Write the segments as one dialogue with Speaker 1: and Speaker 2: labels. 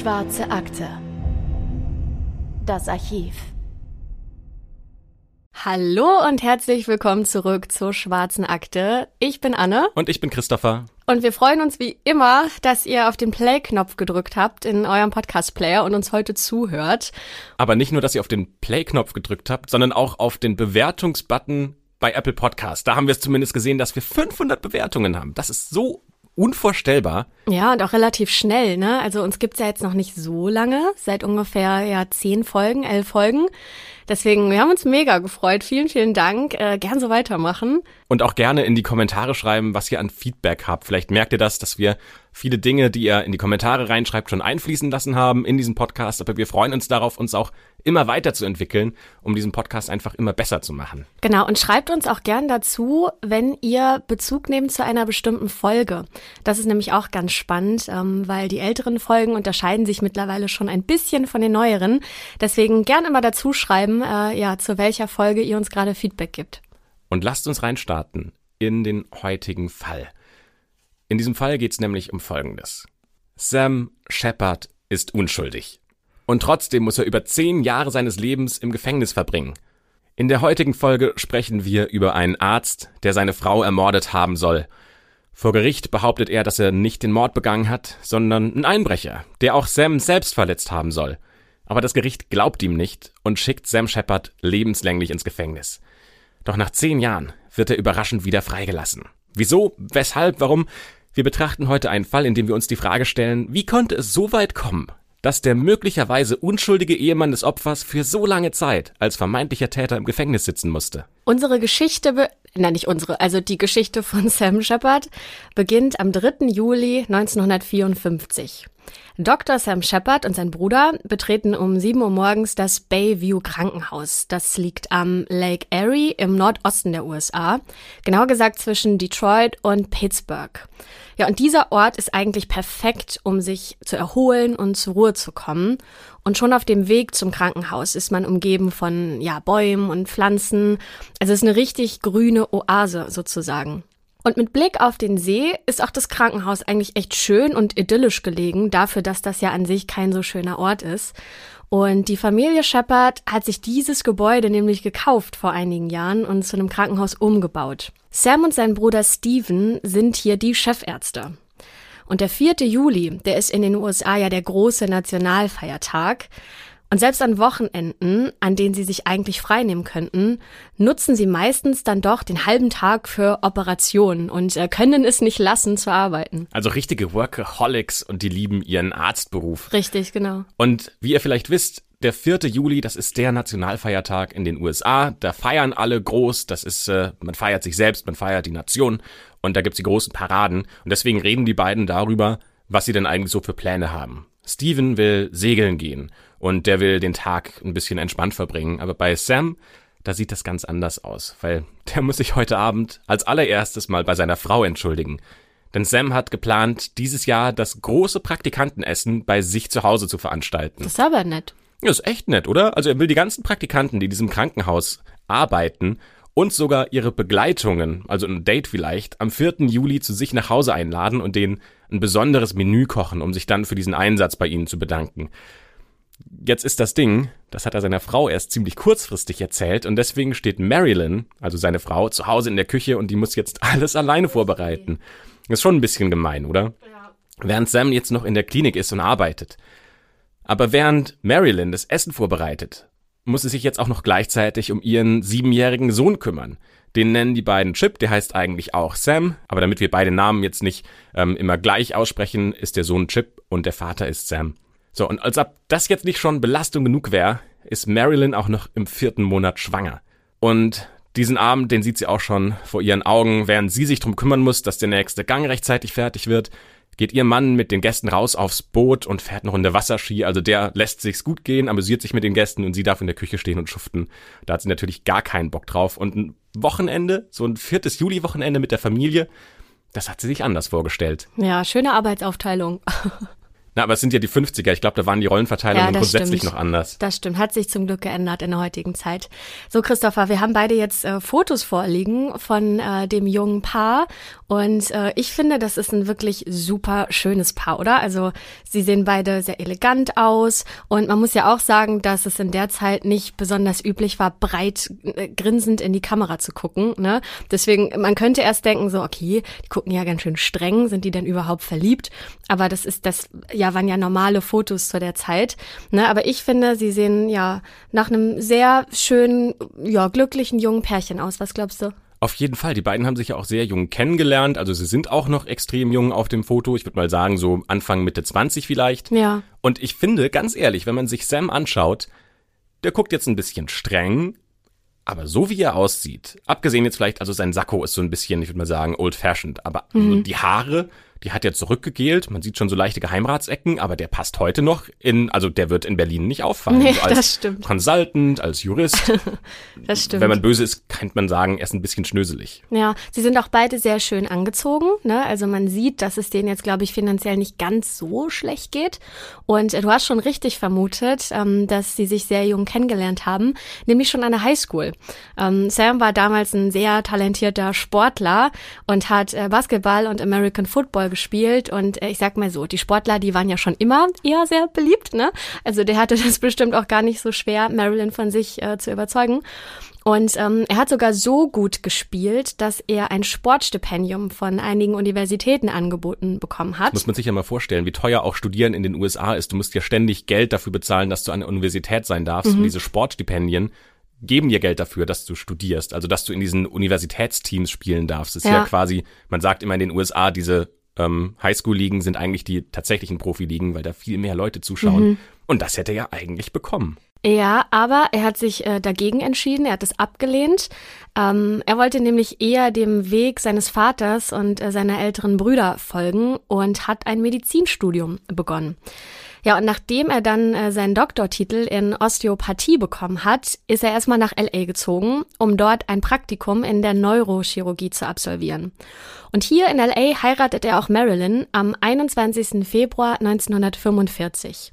Speaker 1: Schwarze Akte. Das Archiv.
Speaker 2: Hallo und herzlich willkommen zurück zur Schwarzen Akte. Ich bin Anne.
Speaker 3: Und ich bin Christopher.
Speaker 2: Und wir freuen uns wie immer, dass ihr auf den Play-Knopf gedrückt habt in eurem Podcast-Player und uns heute zuhört.
Speaker 3: Aber nicht nur, dass ihr auf den Play-Knopf gedrückt habt, sondern auch auf den Bewertungsbutton bei Apple Podcast. Da haben wir es zumindest gesehen, dass wir 500 Bewertungen haben. Das ist so unvorstellbar.
Speaker 2: Ja, und auch relativ schnell, ne? Also uns gibt's ja jetzt noch nicht so lange, seit ungefähr ja zehn Folgen, elf Folgen. Deswegen, wir haben uns mega gefreut. Vielen, vielen Dank. Äh, gern so weitermachen.
Speaker 3: Und auch gerne in die Kommentare schreiben, was ihr an Feedback habt. Vielleicht merkt ihr das, dass wir viele Dinge, die ihr in die Kommentare reinschreibt, schon einfließen lassen haben in diesen Podcast. Aber wir freuen uns darauf, uns auch immer weiterzuentwickeln, um diesen Podcast einfach immer besser zu machen.
Speaker 2: Genau, und schreibt uns auch gern dazu, wenn ihr Bezug nehmt zu einer bestimmten Folge. Das ist nämlich auch ganz spannend, ähm, weil die älteren Folgen unterscheiden sich mittlerweile schon ein bisschen von den neueren. Deswegen gern immer dazu schreiben, äh, ja, zu welcher Folge ihr uns gerade Feedback gibt.
Speaker 3: Und lasst uns reinstarten in den heutigen Fall. In diesem Fall geht es nämlich um Folgendes. Sam Shepard ist unschuldig. Und trotzdem muss er über zehn Jahre seines Lebens im Gefängnis verbringen. In der heutigen Folge sprechen wir über einen Arzt, der seine Frau ermordet haben soll. Vor Gericht behauptet er, dass er nicht den Mord begangen hat, sondern ein Einbrecher, der auch Sam selbst verletzt haben soll. Aber das Gericht glaubt ihm nicht und schickt Sam Shepard lebenslänglich ins Gefängnis. Doch nach zehn Jahren wird er überraschend wieder freigelassen. Wieso? Weshalb? Warum? Wir betrachten heute einen Fall, in dem wir uns die Frage stellen, wie konnte es so weit kommen, dass der möglicherweise unschuldige Ehemann des Opfers für so lange Zeit als vermeintlicher Täter im Gefängnis sitzen musste.
Speaker 2: Unsere Geschichte, nein, nicht unsere, also die Geschichte von Sam Shepard beginnt am 3. Juli 1954. Dr. Sam Shepard und sein Bruder betreten um 7 Uhr morgens das Bayview Krankenhaus. Das liegt am Lake Erie im Nordosten der USA, genauer gesagt zwischen Detroit und Pittsburgh. Ja, und dieser Ort ist eigentlich perfekt, um sich zu erholen und zur Ruhe zu kommen. Und schon auf dem Weg zum Krankenhaus ist man umgeben von ja, Bäumen und Pflanzen. Also es ist eine richtig grüne Oase sozusagen. Und mit Blick auf den See ist auch das Krankenhaus eigentlich echt schön und idyllisch gelegen, dafür, dass das ja an sich kein so schöner Ort ist. Und die Familie Shepard hat sich dieses Gebäude nämlich gekauft vor einigen Jahren und zu einem Krankenhaus umgebaut. Sam und sein Bruder Steven sind hier die Chefärzte. Und der 4. Juli, der ist in den USA ja der große Nationalfeiertag. Und selbst an Wochenenden, an denen sie sich eigentlich freinehmen könnten, nutzen sie meistens dann doch den halben Tag für Operationen und äh, können es nicht lassen zu arbeiten.
Speaker 3: Also richtige Workaholics und die lieben ihren Arztberuf.
Speaker 2: Richtig, genau.
Speaker 3: Und wie ihr vielleicht wisst, der 4. Juli, das ist der Nationalfeiertag in den USA. Da feiern alle groß. Das ist, äh, man feiert sich selbst, man feiert die Nation. Und da gibt's die großen Paraden. Und deswegen reden die beiden darüber, was sie denn eigentlich so für Pläne haben. Steven will segeln gehen und der will den Tag ein bisschen entspannt verbringen. Aber bei Sam, da sieht das ganz anders aus, weil der muss sich heute Abend als allererstes mal bei seiner Frau entschuldigen. Denn Sam hat geplant, dieses Jahr das große Praktikantenessen bei sich zu Hause zu veranstalten.
Speaker 2: Das ist aber nett.
Speaker 3: Ja, ist echt nett, oder? Also er will die ganzen Praktikanten, die in diesem Krankenhaus arbeiten und sogar ihre Begleitungen, also ein Date vielleicht, am 4. Juli zu sich nach Hause einladen und denen ein besonderes Menü kochen, um sich dann für diesen Einsatz bei ihnen zu bedanken. Jetzt ist das Ding, das hat er seiner Frau erst ziemlich kurzfristig erzählt und deswegen steht Marilyn, also seine Frau, zu Hause in der Küche und die muss jetzt alles alleine vorbereiten. Ist schon ein bisschen gemein, oder? Während Sam jetzt noch in der Klinik ist und arbeitet. Aber während Marilyn das Essen vorbereitet, muss sie sich jetzt auch noch gleichzeitig um ihren siebenjährigen Sohn kümmern. Den nennen die beiden Chip, der heißt eigentlich auch Sam, aber damit wir beide Namen jetzt nicht ähm, immer gleich aussprechen, ist der Sohn Chip und der Vater ist Sam. So, und als ob das jetzt nicht schon Belastung genug wäre, ist Marilyn auch noch im vierten Monat schwanger. Und diesen Abend, den sieht sie auch schon vor ihren Augen, während sie sich drum kümmern muss, dass der nächste Gang rechtzeitig fertig wird, geht ihr Mann mit den Gästen raus aufs Boot und fährt eine Runde Wasserski. Also der lässt sich's gut gehen, amüsiert sich mit den Gästen und sie darf in der Küche stehen und schuften. Da hat sie natürlich gar keinen Bock drauf. Und ein Wochenende, so ein viertes Juli-Wochenende mit der Familie, das hat sie sich anders vorgestellt.
Speaker 2: Ja, schöne Arbeitsaufteilung.
Speaker 3: Na, aber es sind ja die 50er. Ich glaube, da waren die Rollenverteilungen
Speaker 2: Ja,
Speaker 3: grundsätzlich
Speaker 2: stimmt.
Speaker 3: noch anders.
Speaker 2: Das stimmt, hat sich zum Glück geändert in der heutigen Zeit. So, Christopher, wir haben beide jetzt äh, Fotos vorliegen von äh, dem jungen Paar und äh, ich finde, das ist ein wirklich super schönes Paar, oder? Also sie sehen beide sehr elegant aus und man muss ja auch sagen, dass es in der Zeit nicht besonders üblich war, breit äh, grinsend in die Kamera zu gucken. Ne? Deswegen, man könnte erst denken, so, okay, die gucken ja ganz schön streng, sind die denn überhaupt verliebt? Aber das ist das, ja, waren ja normale Fotos zu der Zeit. Ne? Aber ich finde, sie sehen ja nach einem sehr schönen, ja, glücklichen jungen Pärchen aus. Was glaubst du?
Speaker 3: Auf jeden Fall. Die beiden haben sich ja auch sehr jung kennengelernt. Also sie sind auch noch extrem jung auf dem Foto. Ich würde mal sagen, so Anfang, Mitte 20 vielleicht.
Speaker 2: Ja.
Speaker 3: Und ich finde, ganz ehrlich, wenn man sich Sam anschaut, der guckt jetzt ein bisschen streng, aber so wie er aussieht, abgesehen jetzt vielleicht, also sein Sakko ist so ein bisschen, ich würde mal sagen, old-fashioned, aber
Speaker 2: Mhm.
Speaker 3: die Haare, die hat er zurückgegelt. Man sieht schon so leichte Geheimratsecken, aber der passt heute noch in, also der wird in Berlin nicht auffallen.
Speaker 2: Nee,
Speaker 3: so als
Speaker 2: das stimmt.
Speaker 3: Consultant, als Jurist.
Speaker 2: Das stimmt.
Speaker 3: Wenn man böse ist, könnte man sagen, er ist ein bisschen schnöselig.
Speaker 2: Ja, sie sind auch beide sehr schön angezogen. Ne? Also man sieht, dass es denen jetzt, glaube ich, finanziell nicht ganz so schlecht geht. Und äh, du hast schon richtig vermutet, ähm, dass sie sich sehr jung kennengelernt haben, nämlich schon an der Highschool. Ähm, Sam war damals ein sehr talentierter Sportler und hat äh, Basketball und American Football gespielt. Und äh, ich sag mal so, die Sportler, die waren ja schon immer eher sehr beliebt. Ne? Also der hatte das bestimmt auch gar nicht so schwer, Marilyn von sich äh, zu überzeugen. Und ähm, er hat sogar so gut gespielt, dass er ein Sportstipendium von einigen Universitäten angeboten bekommen hat.
Speaker 3: Muss man sich ja mal vorstellen, wie teuer auch Studieren in den USA ist. Du musst ja ständig Geld dafür bezahlen, dass du an der Universität sein darfst. Und diese Sportstipendien geben dir Geld dafür, dass du studierst. Also, dass du in diesen Universitätsteams spielen darfst. Das ist ja.
Speaker 2: Ja.
Speaker 3: quasi, man sagt immer in den USA, diese ähm, Highschool-Ligen sind eigentlich die tatsächlichen Profiligen, weil da viel mehr Leute zuschauen. Und das hätte er ja eigentlich bekommen.
Speaker 2: Ja, aber er hat sich äh, dagegen entschieden, er hat es abgelehnt. Ähm, er wollte nämlich eher dem Weg seines Vaters und äh, seiner älteren Brüder folgen und hat ein Medizinstudium begonnen. Ja, und nachdem er dann äh, seinen Doktortitel in Osteopathie bekommen hat, ist er erstmal nach LA gezogen, um dort ein Praktikum in der Neurochirurgie zu absolvieren. Und hier in LA heiratet er auch Marilyn am 21. Februar 1945.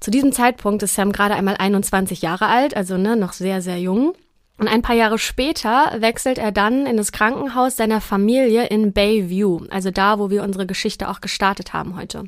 Speaker 2: Zu diesem Zeitpunkt ist Sam gerade einmal 21 Jahre alt, also ne, noch sehr, sehr jung. Und ein paar Jahre später wechselt er dann in das Krankenhaus seiner Familie in Bayview, also da, wo wir unsere Geschichte auch gestartet haben heute.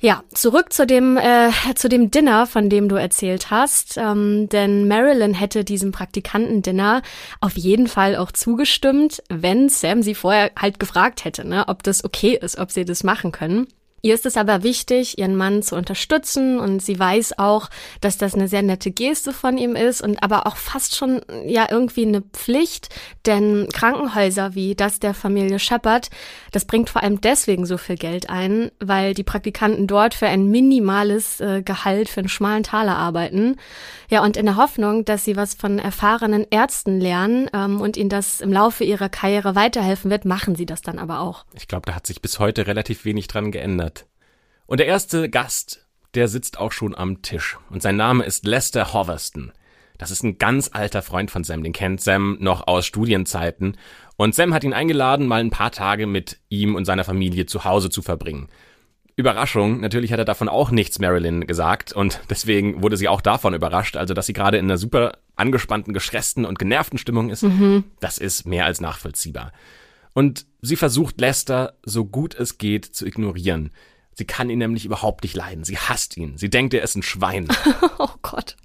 Speaker 2: Ja, zurück zu dem äh, zu dem Dinner, von dem du erzählt hast. Ähm, denn Marilyn hätte diesem Praktikantendinner auf jeden Fall auch zugestimmt, wenn Sam sie vorher halt gefragt hätte, ne, ob das okay ist, ob sie das machen können. Ihr ist es aber wichtig, ihren Mann zu unterstützen und sie weiß auch, dass das eine sehr nette Geste von ihm ist und aber auch fast schon ja irgendwie eine Pflicht, denn Krankenhäuser wie das der Familie Shepard, das bringt vor allem deswegen so viel Geld ein, weil die Praktikanten dort für ein minimales äh, Gehalt für einen schmalen Taler arbeiten. Ja, und in der Hoffnung, dass sie was von erfahrenen Ärzten lernen ähm, und ihnen das im Laufe ihrer Karriere weiterhelfen wird, machen sie das dann aber auch.
Speaker 3: Ich glaube, da hat sich bis heute relativ wenig dran geändert. Und der erste Gast, der sitzt auch schon am Tisch. Und sein Name ist Lester Hoverston. Das ist ein ganz alter Freund von Sam, den kennt Sam noch aus Studienzeiten. Und Sam hat ihn eingeladen, mal ein paar Tage mit ihm und seiner Familie zu Hause zu verbringen. Überraschung, natürlich hat er davon auch nichts Marilyn gesagt und deswegen wurde sie auch davon überrascht, also dass sie gerade in einer super angespannten, gestressten und genervten Stimmung ist. Das ist mehr als nachvollziehbar. Und sie versucht Lester so gut es geht zu ignorieren. Sie kann ihn nämlich überhaupt nicht leiden. Sie hasst ihn. Sie denkt, er ist ein Schwein.
Speaker 2: Oh Gott.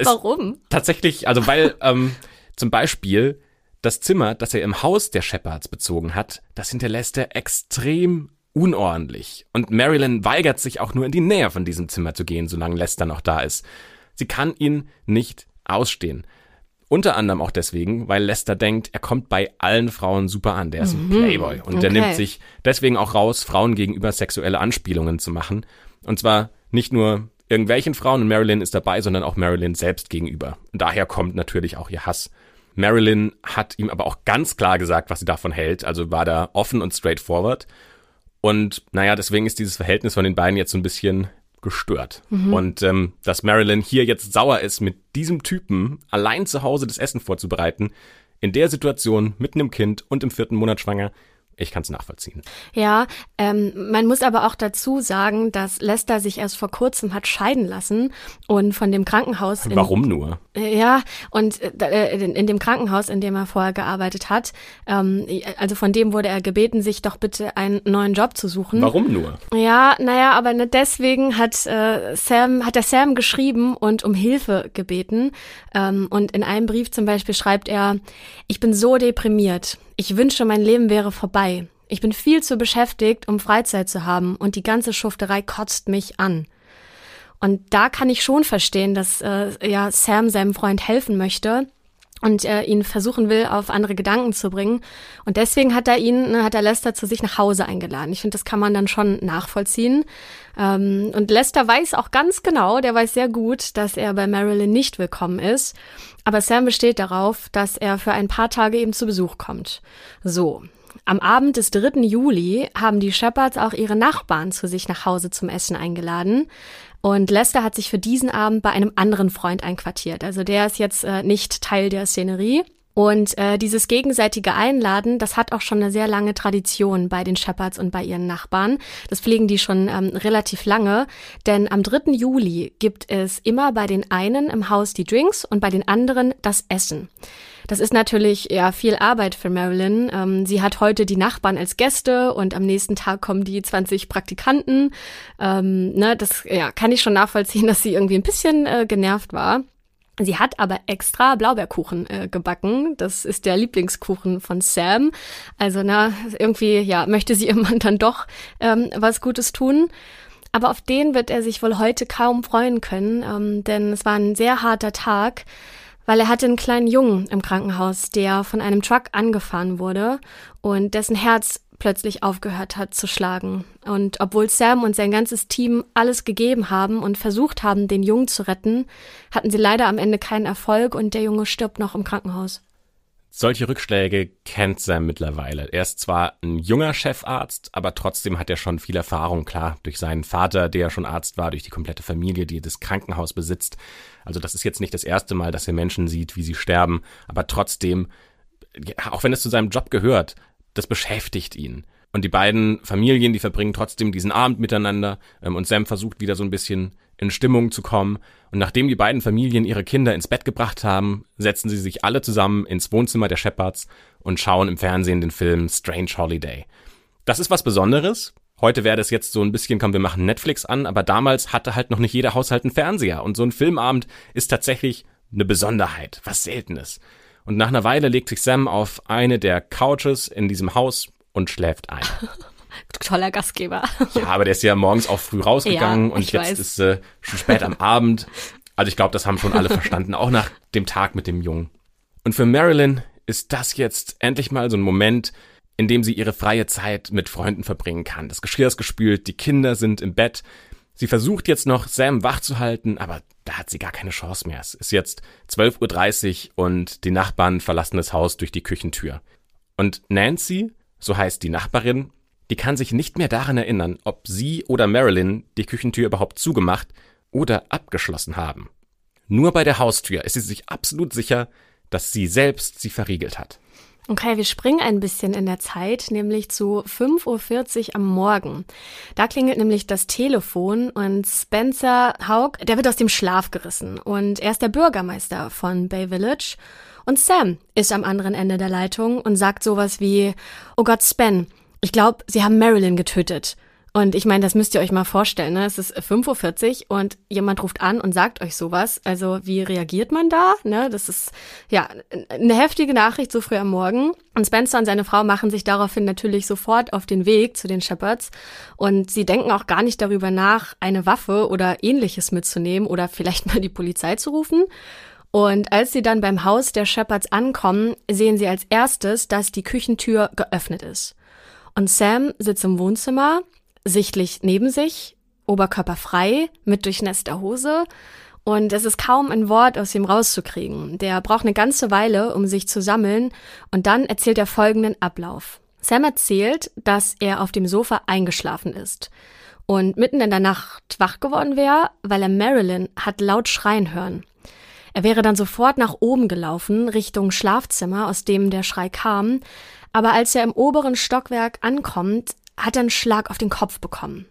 Speaker 3: Es-
Speaker 2: Warum?
Speaker 3: Tatsächlich, also weil ähm, zum Beispiel das Zimmer, das er im Haus der Shepards bezogen hat, das hinterlässt er extrem unordentlich. Und Marilyn weigert sich auch nur in die Nähe von diesem Zimmer zu gehen, solange Lester noch da ist. Sie kann ihn nicht ausstehen. Unter anderem auch deswegen, weil Lester denkt, er kommt bei allen Frauen super an. Der ist ein Playboy. Und der
Speaker 2: Okay.
Speaker 3: nimmt sich deswegen auch raus, Frauen gegenüber sexuelle Anspielungen zu machen. Und zwar nicht nur irgendwelchen Frauen und Marilyn ist dabei, sondern auch Marilyn selbst gegenüber. Und daher kommt natürlich auch ihr Hass. Marilyn hat ihm aber auch ganz klar gesagt, was sie davon hält. Also war da offen und straightforward. Und naja, deswegen ist dieses Verhältnis von den beiden jetzt so ein bisschen gestört. Und ähm, dass Marilyn hier jetzt sauer ist, mit diesem Typen allein zu Hause das Essen vorzubereiten, in der Situation mit einem Kind und im vierten Monat schwanger, ich kann es nachvollziehen.
Speaker 2: Ja, ähm, man muss aber auch dazu sagen, dass Lester sich erst vor kurzem hat scheiden lassen und von dem Krankenhaus.
Speaker 3: In, Warum nur?
Speaker 2: Äh, ja, und äh, in, in, dem Krankenhaus, in dem er vorher gearbeitet hat, ähm, also von dem wurde er gebeten, sich doch bitte einen neuen Job zu suchen.
Speaker 3: Warum nur?
Speaker 2: Ja, naja, aber nicht deswegen hat äh, Sam, hat der Sam geschrieben und um Hilfe gebeten. Ähm, und in einem Brief zum Beispiel schreibt er, ich bin so deprimiert. Ich wünsche, mein Leben wäre vorbei. Ich bin viel zu beschäftigt, um Freizeit zu haben, und die ganze Schufterei kotzt mich an. Und da kann ich schon verstehen, dass äh, ja Sam seinem Freund helfen möchte und äh, ihn versuchen will, auf andere Gedanken zu bringen. Und deswegen hat er ihn, ne, hat er Lester zu sich nach Hause eingeladen. Ich finde, das kann man dann schon nachvollziehen. Ähm, und Lester weiß auch ganz genau, der weiß sehr gut, dass er bei Marilyn nicht willkommen ist. Aber Sam besteht darauf, dass er für ein paar Tage eben zu Besuch kommt. So. Am Abend des 3. Juli haben die Shepherds auch ihre Nachbarn zu sich nach Hause zum Essen eingeladen. Und Lester hat sich für diesen Abend bei einem anderen Freund einquartiert. Also der ist jetzt äh, nicht Teil der Szenerie. Und äh, dieses gegenseitige Einladen, das hat auch schon eine sehr lange Tradition bei den Shepherds und bei ihren Nachbarn. Das pflegen die schon ähm, relativ lange, denn am 3. Juli gibt es immer bei den einen im Haus die Drinks und bei den anderen das Essen. Das ist natürlich ja viel Arbeit für Marilyn. Ähm, sie hat heute die Nachbarn als Gäste und am nächsten Tag kommen die 20 Praktikanten. Ähm, ne, das ja, kann ich schon nachvollziehen, dass sie irgendwie ein bisschen äh, genervt war. Sie hat aber extra Blaubeerkuchen äh, gebacken. Das ist der Lieblingskuchen von Sam. Also na, irgendwie ja möchte sie ihrem Mann dann doch ähm, was Gutes tun. Aber auf den wird er sich wohl heute kaum freuen können, ähm, denn es war ein sehr harter Tag, weil er hatte einen kleinen Jungen im Krankenhaus, der von einem Truck angefahren wurde und dessen Herz plötzlich aufgehört hat zu schlagen. Und obwohl Sam und sein ganzes Team alles gegeben haben und versucht haben, den Jungen zu retten, hatten sie leider am Ende keinen Erfolg und der Junge stirbt noch im Krankenhaus.
Speaker 3: Solche Rückschläge kennt Sam mittlerweile. Er ist zwar ein junger Chefarzt, aber trotzdem hat er schon viel Erfahrung, klar, durch seinen Vater, der schon Arzt war, durch die komplette Familie, die das Krankenhaus besitzt. Also das ist jetzt nicht das erste Mal, dass er Menschen sieht, wie sie sterben, aber trotzdem, auch wenn es zu seinem Job gehört, das beschäftigt ihn. Und die beiden Familien, die verbringen trotzdem diesen Abend miteinander ähm, und Sam versucht wieder so ein bisschen in Stimmung zu kommen. Und nachdem die beiden Familien ihre Kinder ins Bett gebracht haben, setzen sie sich alle zusammen ins Wohnzimmer der Shepherds und schauen im Fernsehen den Film Strange Holiday. Das ist was Besonderes. Heute wäre das jetzt so ein bisschen, komm, wir machen Netflix an, aber damals hatte halt noch nicht jeder Haushalt einen Fernseher. Und so ein Filmabend ist tatsächlich eine Besonderheit, was Seltenes. Und nach einer Weile legt sich Sam auf eine der Couches in diesem Haus und schläft ein.
Speaker 2: Toller Gastgeber.
Speaker 3: Ja, aber der ist ja morgens auch früh rausgegangen
Speaker 2: ja,
Speaker 3: und jetzt
Speaker 2: weiß.
Speaker 3: ist äh, schon spät am Abend. Also ich glaube, das haben schon alle verstanden, auch nach dem Tag mit dem Jungen. Und für Marilyn ist das jetzt endlich mal so ein Moment, in dem sie ihre freie Zeit mit Freunden verbringen kann. Das Geschirr ist gespült, die Kinder sind im Bett. Sie versucht jetzt noch, Sam wach zu halten, aber da hat sie gar keine Chance mehr. Es ist jetzt 12.30 Uhr und die Nachbarn verlassen das Haus durch die Küchentür. Und Nancy, so heißt die Nachbarin, die kann sich nicht mehr daran erinnern, ob sie oder Marilyn die Küchentür überhaupt zugemacht oder abgeschlossen haben. Nur bei der Haustür ist sie sich absolut sicher, dass sie selbst sie verriegelt hat.
Speaker 2: Okay, wir springen ein bisschen in der Zeit, nämlich zu 5.40 Uhr am Morgen. Da klingelt nämlich das Telefon und Spencer Haug, der wird aus dem Schlaf gerissen und er ist der Bürgermeister von Bay Village. Und Sam ist am anderen Ende der Leitung und sagt sowas wie, oh Gott, Spen, ich glaube, sie haben Marilyn getötet. Und ich meine, das müsst ihr euch mal vorstellen. Ne? Es ist 5.40 Uhr und jemand ruft an und sagt euch sowas. Also wie reagiert man da? Ne? Das ist ja eine heftige Nachricht so früh am Morgen. Und Spencer und seine Frau machen sich daraufhin natürlich sofort auf den Weg zu den Shepherds. Und sie denken auch gar nicht darüber nach, eine Waffe oder ähnliches mitzunehmen oder vielleicht mal die Polizei zu rufen. Und als sie dann beim Haus der Shepherds ankommen, sehen sie als erstes, dass die Küchentür geöffnet ist. Und Sam sitzt im Wohnzimmer sichtlich neben sich, Oberkörper frei, mit durchnässter Hose. Und es ist kaum ein Wort aus ihm rauszukriegen. Der braucht eine ganze Weile, um sich zu sammeln. Und dann erzählt er folgenden Ablauf. Sam erzählt, dass er auf dem Sofa eingeschlafen ist und mitten in der Nacht wach geworden wäre, weil er Marilyn hat laut schreien hören. Er wäre dann sofort nach oben gelaufen, Richtung Schlafzimmer, aus dem der Schrei kam, Aber als er im oberen Stockwerk ankommt, hat er einen Schlag auf den Kopf bekommen.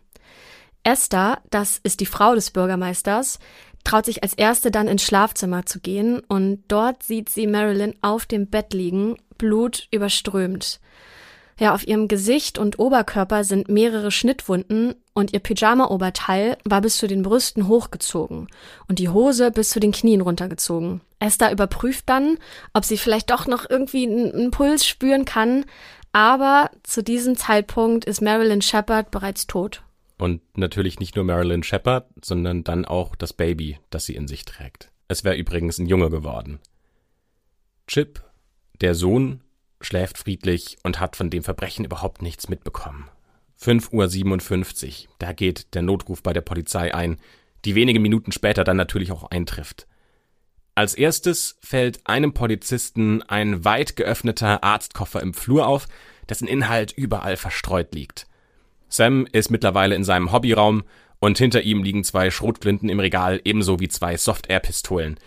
Speaker 2: Esther, das ist die Frau des Bürgermeisters, traut sich als erste dann ins Schlafzimmer zu gehen und dort sieht sie Marilyn auf dem Bett liegen, Blut überströmt. Ja, auf ihrem Gesicht und Oberkörper sind mehrere Schnittwunden und ihr Pyjama-Oberteil war bis zu den Brüsten hochgezogen und die Hose bis zu den Knien runtergezogen. Esther überprüft dann, ob sie vielleicht doch noch irgendwie einen Puls spüren kann, aber zu diesem Zeitpunkt ist Marilyn Shepard bereits tot.
Speaker 3: Und natürlich nicht nur Marilyn Shepard, sondern dann auch das Baby, das sie in sich trägt. Es wäre übrigens ein Junge geworden. Chip, der Sohn, schläft friedlich und hat von dem Verbrechen überhaupt nichts mitbekommen. 5.57 Uhr, da geht der Notruf bei der Polizei ein, die wenige Minuten später dann natürlich auch eintrifft. Als erstes fällt einem Polizisten ein weit geöffneter Arztkoffer im Flur auf, dessen Inhalt überall verstreut liegt. Sam ist mittlerweile in seinem Hobbyraum und hinter ihm liegen zwei Schrotflinten im Regal, ebenso wie zwei Soft-Air-Pistolen.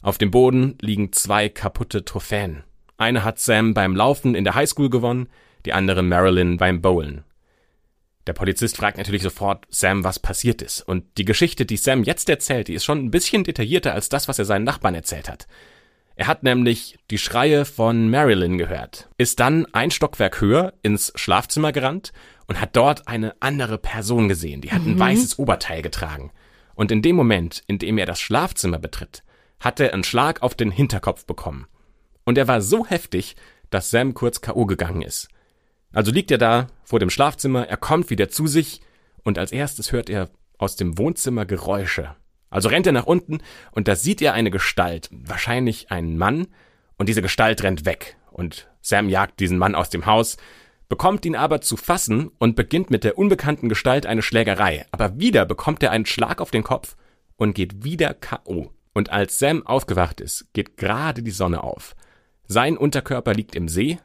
Speaker 3: Auf dem Boden liegen zwei kaputte Trophäen. Eine hat Sam beim Laufen in der Highschool gewonnen, die andere Marilyn beim Bowlen. Der Polizist fragt natürlich sofort Sam, was passiert ist. Und die Geschichte, die Sam jetzt erzählt, die ist schon ein bisschen detaillierter als das, was er seinen Nachbarn erzählt hat. Er hat nämlich die Schreie von Marilyn gehört, ist dann ein Stockwerk höher ins Schlafzimmer gerannt und hat dort eine andere Person gesehen. Die hat ein mhm. weißes Oberteil getragen. Und in dem Moment, in dem er das Schlafzimmer betritt, hat er einen Schlag auf den Hinterkopf bekommen. Und er war so heftig, dass Sam kurz K.O. gegangen ist. Also liegt er da vor dem Schlafzimmer, er kommt wieder zu sich und als erstes hört er aus dem Wohnzimmer Geräusche. Also rennt er nach unten und da sieht er eine Gestalt, wahrscheinlich einen Mann, und diese Gestalt rennt weg. Und Sam jagt diesen Mann aus dem Haus, bekommt ihn aber zu fassen und beginnt mit der unbekannten Gestalt eine Schlägerei. Aber wieder bekommt er einen Schlag auf den Kopf und geht wieder K.O. Und als Sam aufgewacht ist, geht gerade die Sonne auf. Sein Unterkörper liegt im See,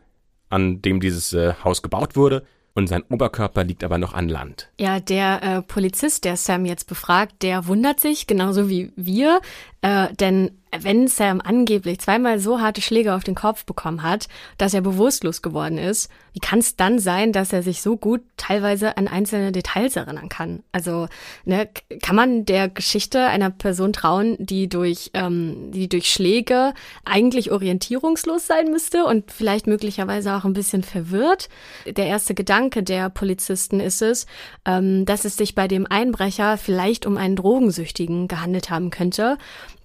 Speaker 3: an dem dieses äh, Haus gebaut wurde, und sein Oberkörper liegt aber noch an Land.
Speaker 2: Ja, der äh, Polizist, der Sam jetzt befragt, der wundert sich, genauso wie wir, äh, denn wenn Sam angeblich zweimal so harte Schläge auf den Kopf bekommen hat, dass er bewusstlos geworden ist, wie kann es dann sein, dass er sich so gut teilweise an einzelne Details erinnern kann? Also ne, kann man der Geschichte einer Person trauen, die durch, ähm, die durch Schläge eigentlich orientierungslos sein müsste und vielleicht möglicherweise auch ein bisschen verwirrt? Der erste Gedanke der Polizisten ist es, ähm, dass es sich bei dem Einbrecher vielleicht um einen Drogensüchtigen gehandelt haben könnte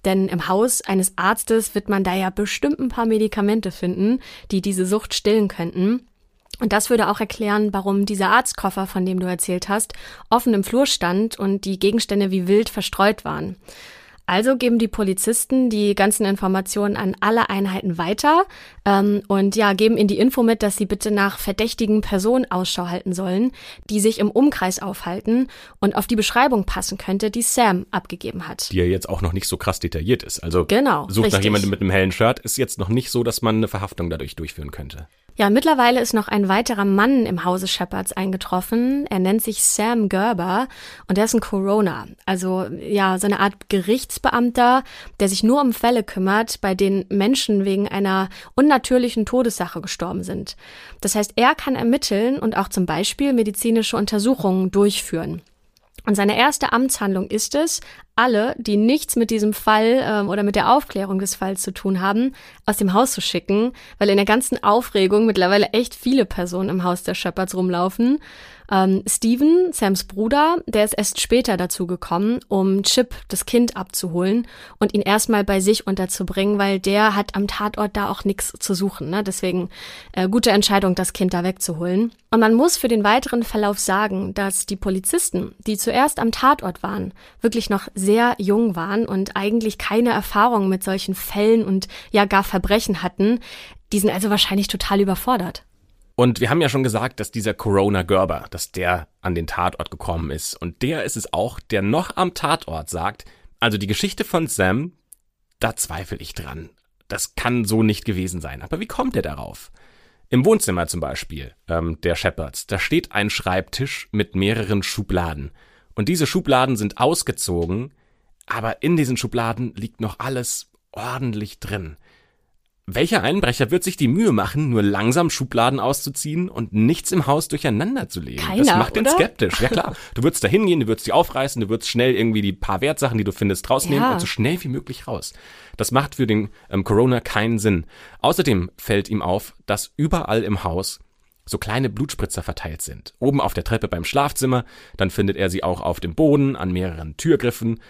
Speaker 2: denn im Haus eines Arztes wird man da ja bestimmt ein paar Medikamente finden, die diese Sucht stillen könnten. Und das würde auch erklären, warum dieser Arztkoffer, von dem du erzählt hast, offen im Flur stand und die Gegenstände wie wild verstreut waren. Also geben die Polizisten die ganzen Informationen an alle Einheiten weiter ähm, und ja, geben ihnen die Info mit, dass sie bitte nach verdächtigen Personen Ausschau halten sollen, die sich im Umkreis aufhalten und auf die Beschreibung passen könnte, die Sam abgegeben hat.
Speaker 3: Die ja jetzt auch noch nicht so krass detailliert ist. Also
Speaker 2: genau,
Speaker 3: sucht richtig. nach jemandem mit einem hellen Shirt, ist jetzt noch nicht so, dass man eine Verhaftung dadurch durchführen könnte.
Speaker 2: Ja, mittlerweile ist noch ein weiterer Mann im Hause Shepherds eingetroffen. Er nennt sich Sam Gerber und er ist ein Corona, also ja, so eine Art Gerichtsbeamter, der sich nur um Fälle kümmert, bei denen Menschen wegen einer unnatürlichen Todessache gestorben sind. Das heißt, er kann ermitteln und auch zum Beispiel medizinische Untersuchungen durchführen. Und seine erste Amtshandlung ist es, alle, die nichts mit diesem Fall ähm, oder mit der Aufklärung des Falls zu tun haben, aus dem Haus zu schicken, weil in der ganzen Aufregung mittlerweile echt viele Personen im Haus der Shepherds rumlaufen. Ähm, Steven, Sams Bruder, der ist erst später dazu gekommen, um Chip, das Kind, abzuholen und ihn erstmal bei sich unterzubringen, weil der hat am Tatort da auch nichts zu suchen. Ne? Deswegen äh, gute Entscheidung, das Kind da wegzuholen. Und man muss für den weiteren Verlauf sagen, dass die Polizisten, die zuerst am Tatort waren, wirklich noch sehr jung waren und eigentlich keine Erfahrung mit solchen Fällen und ja gar Verbrechen hatten. Die sind also wahrscheinlich total überfordert.
Speaker 3: Und wir haben ja schon gesagt, dass dieser Corona Gerber, dass der an den Tatort gekommen ist. Und der ist es auch, der noch am Tatort sagt, also die Geschichte von Sam, da zweifle ich dran. Das kann so nicht gewesen sein. Aber wie kommt er darauf? Im Wohnzimmer zum Beispiel, ähm, der Shepherds, da steht ein Schreibtisch mit mehreren Schubladen. Und diese Schubladen sind ausgezogen, aber in diesen Schubladen liegt noch alles ordentlich drin. Welcher Einbrecher wird sich die Mühe machen, nur langsam Schubladen auszuziehen und nichts im Haus durcheinander zu legen?
Speaker 2: Keiner,
Speaker 3: das macht den
Speaker 2: oder?
Speaker 3: skeptisch. Ja klar. Du würdest da hingehen, du würdest die aufreißen, du würdest schnell irgendwie die paar Wertsachen, die du findest, rausnehmen
Speaker 2: Ja.
Speaker 3: und so schnell wie möglich raus. Das macht für den ähm, Corona keinen Sinn. Außerdem fällt ihm auf, dass überall im Haus so kleine Blutspritzer verteilt sind. Oben auf der Treppe beim Schlafzimmer, dann findet er sie auch auf dem Boden, an mehreren Türgriffen.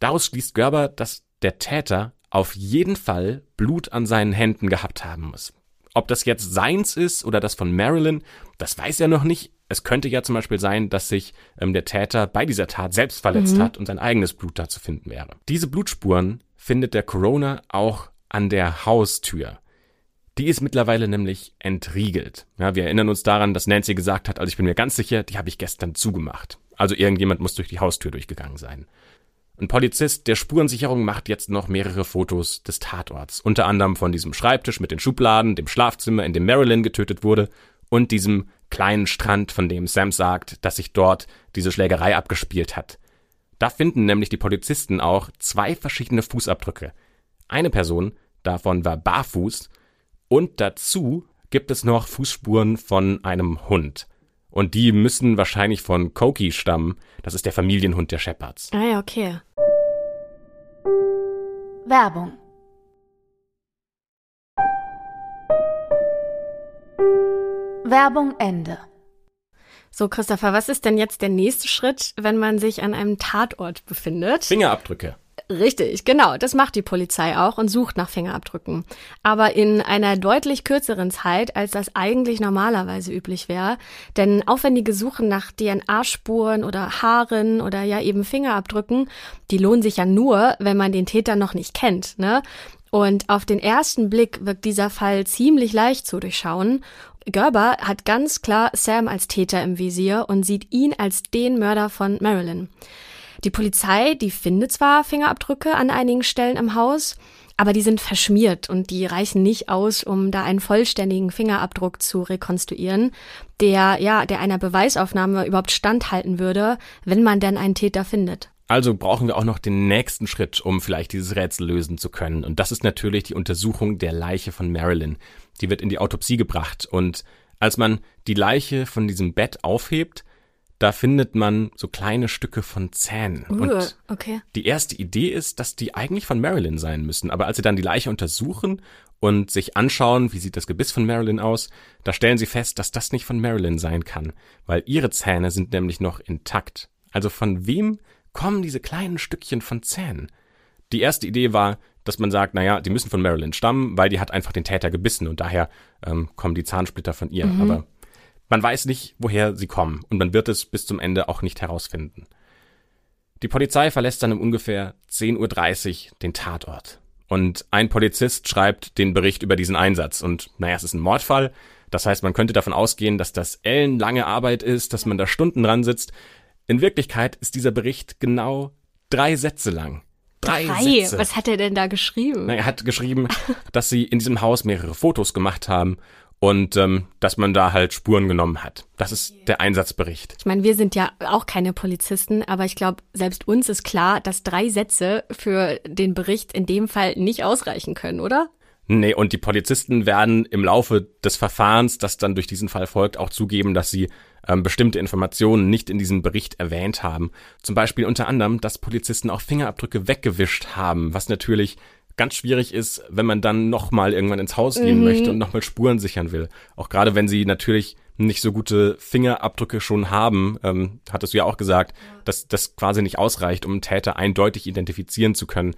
Speaker 3: Daraus schließt Gerber, dass der Täter auf jeden Fall Blut an seinen Händen gehabt haben muss. Ob das jetzt seins ist oder das von Marilyn, das weiß er noch nicht. Es könnte ja zum Beispiel sein, dass sich ähm, der Täter bei dieser Tat selbst verletzt hat und sein eigenes Blut da zu finden wäre. Diese Blutspuren findet der Corona auch an der Haustür. Die ist mittlerweile nämlich entriegelt. Ja, wir erinnern uns daran, dass Nancy gesagt hat, also ich bin mir ganz sicher, die habe ich gestern zugemacht. Also irgendjemand muss durch die Haustür durchgegangen sein. Ein Polizist der Spurensicherung macht jetzt noch mehrere Fotos des Tatorts. Unter anderem von diesem Schreibtisch mit den Schubladen, dem Schlafzimmer, in dem Marilyn getötet wurde und diesem kleinen Strand, von dem Sam sagt, dass sich dort diese Schlägerei abgespielt hat. Da finden nämlich die Polizisten auch zwei verschiedene Fußabdrücke. Eine Person davon war barfuß und dazu gibt es noch Fußspuren von einem Hund. Und die müssen wahrscheinlich von Koki stammen. Das ist der Familienhund der Shepherds.
Speaker 2: Ah ja, okay.
Speaker 1: Werbung. Werbung Ende.
Speaker 2: So, Christopher, was ist denn jetzt der nächste Schritt, wenn man sich an einem Tatort befindet?
Speaker 3: Fingerabdrücke.
Speaker 2: Richtig, genau. Das macht die Polizei auch und sucht nach Fingerabdrücken. Aber in einer deutlich kürzeren Zeit, als das eigentlich normalerweise üblich wäre. Denn aufwendige Suchen nach DNA-Spuren oder Haaren oder ja eben Fingerabdrücken, die lohnen sich ja nur, wenn man den Täter noch nicht kennt, ne? Und auf den ersten Blick wirkt dieser Fall ziemlich leicht zu durchschauen. Gerber hat ganz klar Sam als Täter im Visier und sieht ihn als den Mörder von Marilyn. Die Polizei, die findet zwar Fingerabdrücke an einigen Stellen im Haus, aber die sind verschmiert und die reichen nicht aus, um da einen vollständigen Fingerabdruck zu rekonstruieren, der ja, der einer Beweisaufnahme überhaupt standhalten würde, wenn man denn einen Täter findet.
Speaker 3: Also brauchen wir auch noch den nächsten Schritt, um vielleicht dieses Rätsel lösen zu können. Und das ist natürlich die Untersuchung der Leiche von Marilyn. Die wird in die Autopsie gebracht. Und als man die Leiche von diesem Bett aufhebt, da findet man so kleine Stücke von Zähnen.
Speaker 2: Uh,
Speaker 3: Und
Speaker 2: okay.
Speaker 3: die erste Idee ist, dass die eigentlich von Marilyn sein müssen. Aber als sie dann die Leiche untersuchen und sich anschauen, wie sieht das Gebiss von Marilyn aus, da stellen sie fest, dass das nicht von Marilyn sein kann, weil ihre Zähne sind nämlich noch intakt. Also von wem kommen diese kleinen Stückchen von Zähnen? Die erste Idee war, dass man sagt, naja, die müssen von Marilyn stammen, weil die hat einfach den Täter gebissen und daher ähm, kommen die Zahnsplitter von ihr. Aber man weiß nicht, woher sie kommen und man wird es bis zum Ende auch nicht herausfinden. Die Polizei verlässt dann um ungefähr 10.30 Uhr den Tatort. Und ein Polizist schreibt den Bericht über diesen Einsatz. Und naja, es ist ein Mordfall. Das heißt, man könnte davon ausgehen, dass das ellenlange Arbeit ist, dass man da Stunden dran sitzt. In Wirklichkeit ist dieser Bericht genau drei Sätze lang. Drei,
Speaker 2: Drei,
Speaker 3: Sätze.
Speaker 2: was hat er denn da geschrieben?
Speaker 3: Na, er hat geschrieben, dass sie in diesem Haus mehrere Fotos gemacht haben und ähm, dass man da halt Spuren genommen hat. Das ist der Einsatzbericht.
Speaker 2: Ich meine, wir sind ja auch keine Polizisten, aber ich glaube, selbst uns ist klar, dass drei Sätze für den Bericht in dem Fall nicht ausreichen können, oder?
Speaker 3: Nee, und die Polizisten werden im Laufe des Verfahrens, das dann durch diesen Fall folgt, auch zugeben, dass sie ähm, bestimmte Informationen nicht in diesem Bericht erwähnt haben. Zum Beispiel unter anderem, dass Polizisten auch Fingerabdrücke weggewischt haben, was natürlich ganz schwierig ist, wenn man dann nochmal irgendwann ins Haus gehen möchte und nochmal Spuren sichern will. Auch gerade wenn sie natürlich nicht so gute Fingerabdrücke schon haben, ähm, hattest du ja auch gesagt, dass das quasi nicht ausreicht, um einen Täter eindeutig identifizieren zu können.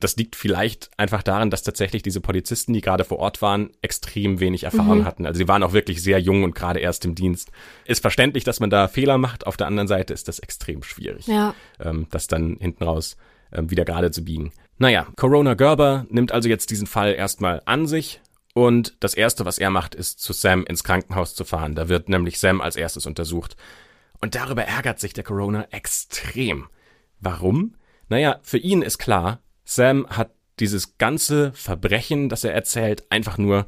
Speaker 3: Das liegt vielleicht einfach daran, dass tatsächlich diese Polizisten, die gerade vor Ort waren, extrem wenig Erfahrung hatten. Also sie waren auch wirklich sehr jung und gerade erst im Dienst. Ist verständlich, dass man da Fehler macht. Auf der anderen Seite ist das extrem schwierig,
Speaker 2: Ja.
Speaker 3: ähm, das dann hinten raus ähm, wieder gerade zu biegen. Naja, Corona Gerber nimmt also jetzt diesen Fall erstmal an sich und das erste, was er macht, ist zu Sam ins Krankenhaus zu fahren. Da wird nämlich Sam als erstes untersucht. Und darüber ärgert sich der Corona extrem. Warum? Naja, für ihn ist klar, Sam hat dieses ganze Verbrechen, das er erzählt, einfach nur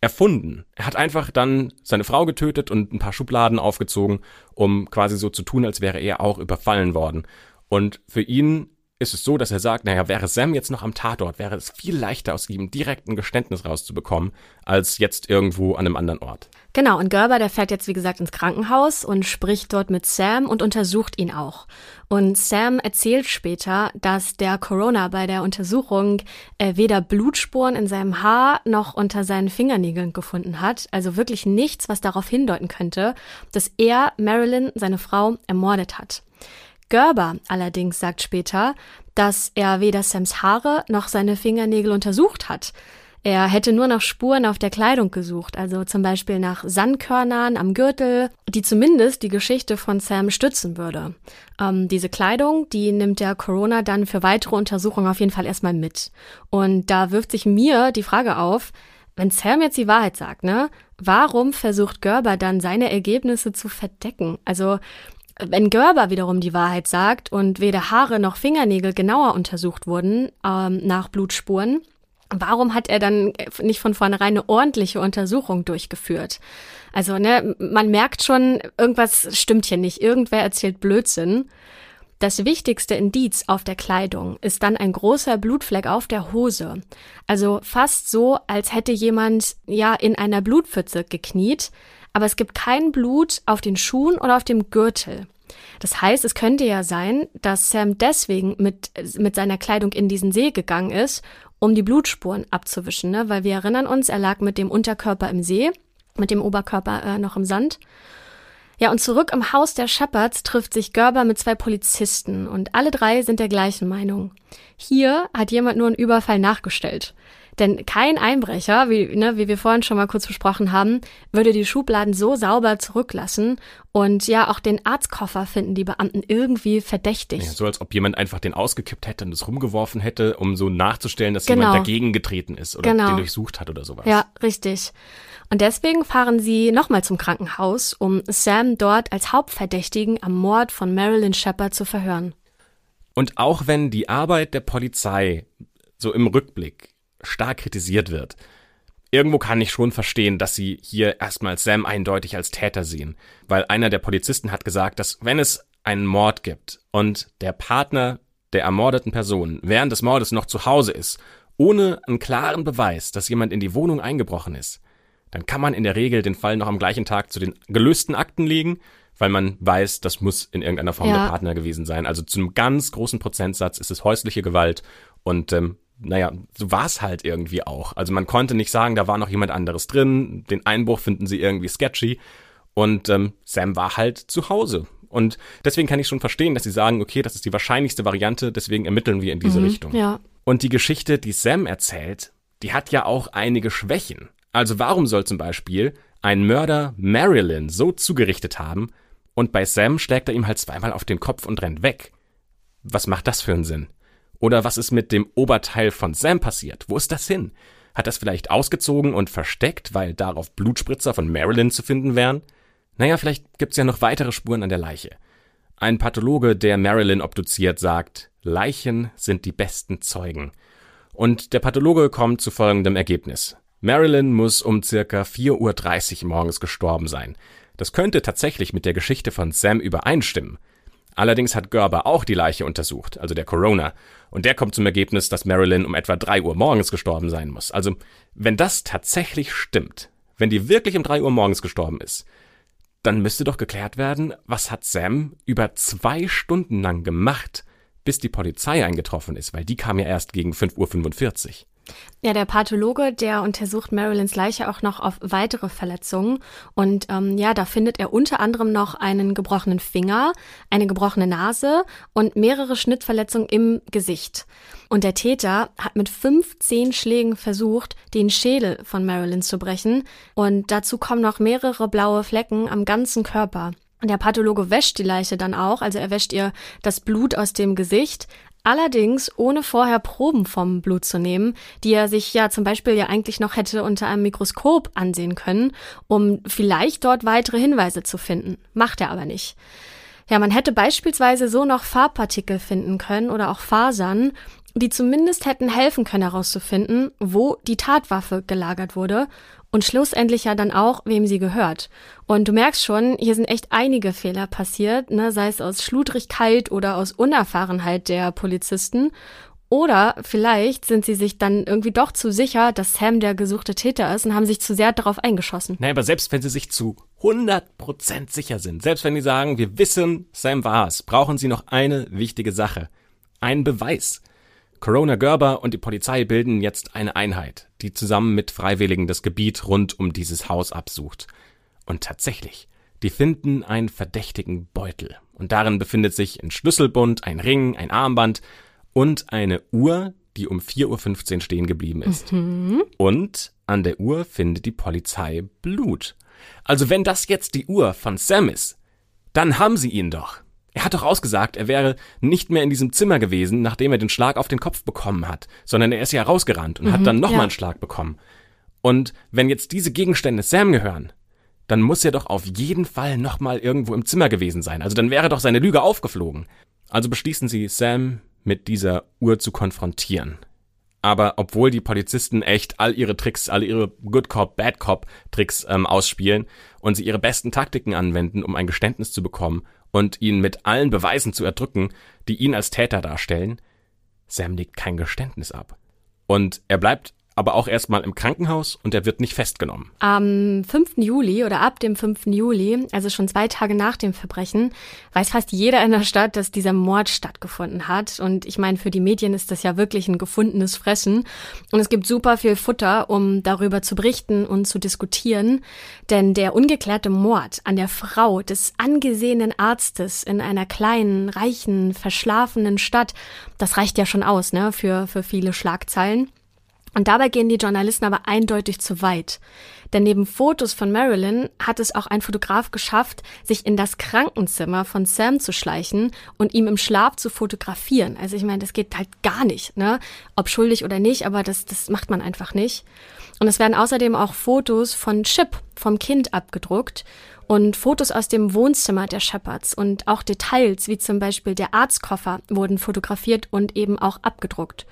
Speaker 3: erfunden. Er hat einfach dann seine Frau getötet und ein paar Schubladen aufgezogen, um quasi so zu tun, als wäre er auch überfallen worden. Und für ihn ist es so, dass er sagt, naja, wäre Sam jetzt noch am Tatort, wäre es viel leichter aus ihm direkt ein Geständnis rauszubekommen, als jetzt irgendwo an einem anderen Ort.
Speaker 2: Genau, und Gerber, der fährt jetzt wie gesagt ins Krankenhaus und spricht dort mit Sam und untersucht ihn auch. Und Sam erzählt später, dass der Corona bei der Untersuchung äh, weder Blutspuren in seinem Haar noch unter seinen Fingernägeln gefunden hat, also wirklich nichts, was darauf hindeuten könnte, dass er Marilyn, seine Frau, ermordet hat. Gerber allerdings sagt später, dass er weder Sams Haare noch seine Fingernägel untersucht hat. Er hätte nur nach Spuren auf der Kleidung gesucht, also zum Beispiel nach Sandkörnern am Gürtel, die zumindest die Geschichte von Sam stützen würde. Ähm, diese Kleidung, die nimmt der Corona dann für weitere Untersuchungen auf jeden Fall erstmal mit. Und da wirft sich mir die Frage auf, wenn Sam jetzt die Wahrheit sagt, ne, warum versucht Gerber dann seine Ergebnisse zu verdecken? Also wenn Gerber wiederum die Wahrheit sagt und weder Haare noch Fingernägel genauer untersucht wurden ähm, nach Blutspuren, warum hat er dann nicht von vornherein eine ordentliche Untersuchung durchgeführt? Also, ne, man merkt schon, irgendwas stimmt hier nicht. Irgendwer erzählt Blödsinn. Das wichtigste Indiz auf der Kleidung ist dann ein großer Blutfleck auf der Hose. Also fast so, als hätte jemand ja in einer Blutpfütze gekniet, aber es gibt kein Blut auf den Schuhen oder auf dem Gürtel. Das heißt, es könnte ja sein, dass Sam deswegen mit, mit seiner Kleidung in diesen See gegangen ist, um die Blutspuren abzuwischen, ne? weil wir erinnern uns, er lag mit dem Unterkörper im See, mit dem Oberkörper äh, noch im Sand. Ja, und zurück im Haus der Shepherds trifft sich Gerber mit zwei Polizisten und alle drei sind der gleichen Meinung. Hier hat jemand nur einen Überfall nachgestellt. Denn kein Einbrecher, wie, ne, wie wir vorhin schon mal kurz besprochen haben, würde die Schubladen so sauber zurücklassen und ja, auch den Arztkoffer finden die Beamten irgendwie verdächtig. Ja,
Speaker 3: so als ob jemand einfach den ausgekippt hätte und es rumgeworfen hätte, um so nachzustellen, dass genau. jemand dagegen getreten ist oder genau. den durchsucht hat oder sowas.
Speaker 2: Ja, richtig. Und deswegen fahren sie nochmal zum Krankenhaus, um Sam dort als Hauptverdächtigen am Mord von Marilyn Shepard zu verhören.
Speaker 3: Und auch wenn die Arbeit der Polizei so im Rückblick stark kritisiert wird. Irgendwo kann ich schon verstehen, dass sie hier erstmal Sam eindeutig als Täter sehen, weil einer der Polizisten hat gesagt, dass wenn es einen Mord gibt und der Partner der ermordeten Person während des Mordes noch zu Hause ist, ohne einen klaren Beweis, dass jemand in die Wohnung eingebrochen ist, dann kann man in der Regel den Fall noch am gleichen Tag zu den gelösten Akten legen, weil man weiß, das muss in irgendeiner Form ja. der Partner gewesen sein. Also zu einem ganz großen Prozentsatz ist es häusliche Gewalt und ähm, naja, so war es halt irgendwie auch. Also man konnte nicht sagen, da war noch jemand anderes drin. Den Einbruch finden sie irgendwie sketchy. Und ähm, Sam war halt zu Hause. Und deswegen kann ich schon verstehen, dass sie sagen, okay, das ist die wahrscheinlichste Variante, deswegen ermitteln wir in diese
Speaker 2: mhm,
Speaker 3: Richtung.
Speaker 2: Ja.
Speaker 3: Und die Geschichte, die Sam erzählt, die hat ja auch einige Schwächen. Also warum soll zum Beispiel ein Mörder Marilyn so zugerichtet haben und bei Sam schlägt er ihm halt zweimal auf den Kopf und rennt weg? Was macht das für einen Sinn? Oder was ist mit dem Oberteil von Sam passiert? Wo ist das hin? Hat das vielleicht ausgezogen und versteckt, weil darauf Blutspritzer von Marilyn zu finden wären? Naja, vielleicht gibt's ja noch weitere Spuren an der Leiche. Ein Pathologe, der Marilyn obduziert, sagt, Leichen sind die besten Zeugen. Und der Pathologe kommt zu folgendem Ergebnis. Marilyn muss um circa 4.30 Uhr morgens gestorben sein. Das könnte tatsächlich mit der Geschichte von Sam übereinstimmen. Allerdings hat Gerber auch die Leiche untersucht, also der Corona, und der kommt zum Ergebnis, dass Marilyn um etwa drei Uhr morgens gestorben sein muss. Also, wenn das tatsächlich stimmt, wenn die wirklich um drei Uhr morgens gestorben ist, dann müsste doch geklärt werden, was hat Sam über zwei Stunden lang gemacht, bis die Polizei eingetroffen ist, weil die kam ja erst gegen 5.45 Uhr.
Speaker 2: Ja, der Pathologe, der untersucht Marilyns Leiche auch noch auf weitere Verletzungen. Und ähm, ja, da findet er unter anderem noch einen gebrochenen Finger, eine gebrochene Nase und mehrere Schnittverletzungen im Gesicht. Und der Täter hat mit 15 Schlägen versucht, den Schädel von Marilyn zu brechen. Und dazu kommen noch mehrere blaue Flecken am ganzen Körper. Der Pathologe wäscht die Leiche dann auch, also er wäscht ihr das Blut aus dem Gesicht, Allerdings ohne vorher Proben vom Blut zu nehmen, die er sich ja zum Beispiel ja eigentlich noch hätte unter einem Mikroskop ansehen können, um vielleicht dort weitere Hinweise zu finden. Macht er aber nicht. Ja, man hätte beispielsweise so noch Farbpartikel finden können oder auch Fasern, die zumindest hätten helfen können herauszufinden, wo die Tatwaffe gelagert wurde und schlussendlich ja dann auch, wem sie gehört. Und du merkst schon, hier sind echt einige Fehler passiert, ne, sei es aus Schludrigkeit oder aus Unerfahrenheit der Polizisten. Oder vielleicht sind sie sich dann irgendwie doch zu sicher, dass Sam der gesuchte Täter ist und haben sich zu sehr darauf eingeschossen.
Speaker 3: Naja, aber selbst wenn sie sich zu 100% sicher sind, selbst wenn die sagen, wir wissen, Sam war es, brauchen sie noch eine wichtige Sache. Einen Beweis. Corona Gerber und die Polizei bilden jetzt eine Einheit, die zusammen mit Freiwilligen das Gebiet rund um dieses Haus absucht. Und tatsächlich, die finden einen verdächtigen Beutel. Und darin befindet sich ein Schlüsselbund, ein Ring, ein Armband und eine Uhr, die um 4.15 Uhr stehen geblieben ist.
Speaker 2: Mhm.
Speaker 3: Und an der Uhr findet die Polizei Blut. Also wenn das jetzt die Uhr von Sam ist, dann haben sie ihn doch. Er hat doch ausgesagt, er wäre nicht mehr in diesem Zimmer gewesen, nachdem er den Schlag auf den Kopf bekommen hat, sondern er ist ja rausgerannt und hat dann nochmal
Speaker 2: ja.
Speaker 3: einen Schlag bekommen. Und wenn jetzt diese Gegenstände Sam gehören, dann muss er doch auf jeden Fall nochmal irgendwo im Zimmer gewesen sein. Also dann wäre doch seine Lüge aufgeflogen. Also beschließen sie, Sam mit dieser Uhr zu konfrontieren. Aber obwohl die Polizisten echt all ihre Tricks, all ihre Good Cop, Bad Cop Tricks ähm, ausspielen und sie ihre besten Taktiken anwenden, um ein Geständnis zu bekommen und ihn mit allen Beweisen zu erdrücken, die ihn als Täter darstellen, Sam legt kein Geständnis ab. Und er bleibt aber auch erstmal im Krankenhaus und er wird nicht festgenommen.
Speaker 2: Am 5. Juli oder ab dem 5. Juli, also schon zwei Tage nach dem Verbrechen, weiß fast jeder in der Stadt, dass dieser Mord stattgefunden hat. Und ich meine, für die Medien ist das ja wirklich ein gefundenes Fressen. Und es gibt super viel Futter, um darüber zu berichten und zu diskutieren. Denn der ungeklärte Mord an der Frau des angesehenen Arztes in einer kleinen, reichen, verschlafenen Stadt, das reicht ja schon aus, ne, für, für viele Schlagzeilen. Und dabei gehen die Journalisten aber eindeutig zu weit. Denn neben Fotos von Marilyn hat es auch ein Fotograf geschafft, sich in das Krankenzimmer von Sam zu schleichen und ihm im Schlaf zu fotografieren. Also ich meine, das geht halt gar nicht, ne? Ob schuldig oder nicht, aber das, das macht man einfach nicht. Und es werden außerdem auch Fotos von Chip, vom Kind, abgedruckt und Fotos aus dem Wohnzimmer der Shepherds und auch Details, wie zum Beispiel der Arztkoffer, wurden fotografiert und eben auch abgedruckt.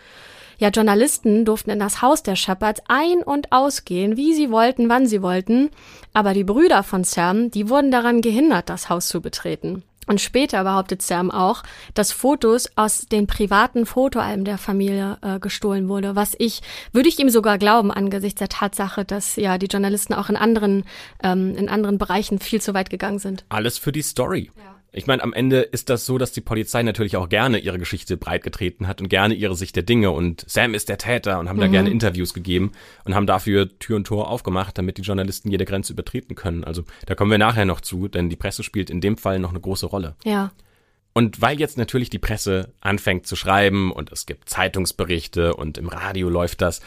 Speaker 2: Ja, Journalisten durften in das Haus der Shepherds ein- und ausgehen, wie sie wollten, wann sie wollten. Aber die Brüder von Sam, die wurden daran gehindert, das Haus zu betreten. Und später behauptet Sam auch, dass Fotos aus den privaten Fotoalben der Familie äh, gestohlen wurde. Was ich, würde ich ihm sogar glauben, angesichts der Tatsache, dass ja die Journalisten auch in anderen, ähm, in anderen Bereichen viel zu weit gegangen sind.
Speaker 3: Alles für die Story. Ja. Ich meine, am Ende ist das so, dass die Polizei natürlich auch gerne ihre Geschichte breitgetreten hat und gerne ihre Sicht der Dinge und Sam ist der Täter und haben mhm. da gerne Interviews gegeben und haben dafür Tür und Tor aufgemacht, damit die Journalisten jede Grenze übertreten können. Also da kommen wir nachher noch zu, denn die Presse spielt in dem Fall noch eine große Rolle.
Speaker 2: Ja.
Speaker 3: Und weil jetzt natürlich die Presse anfängt zu schreiben und es gibt Zeitungsberichte und im Radio läuft das,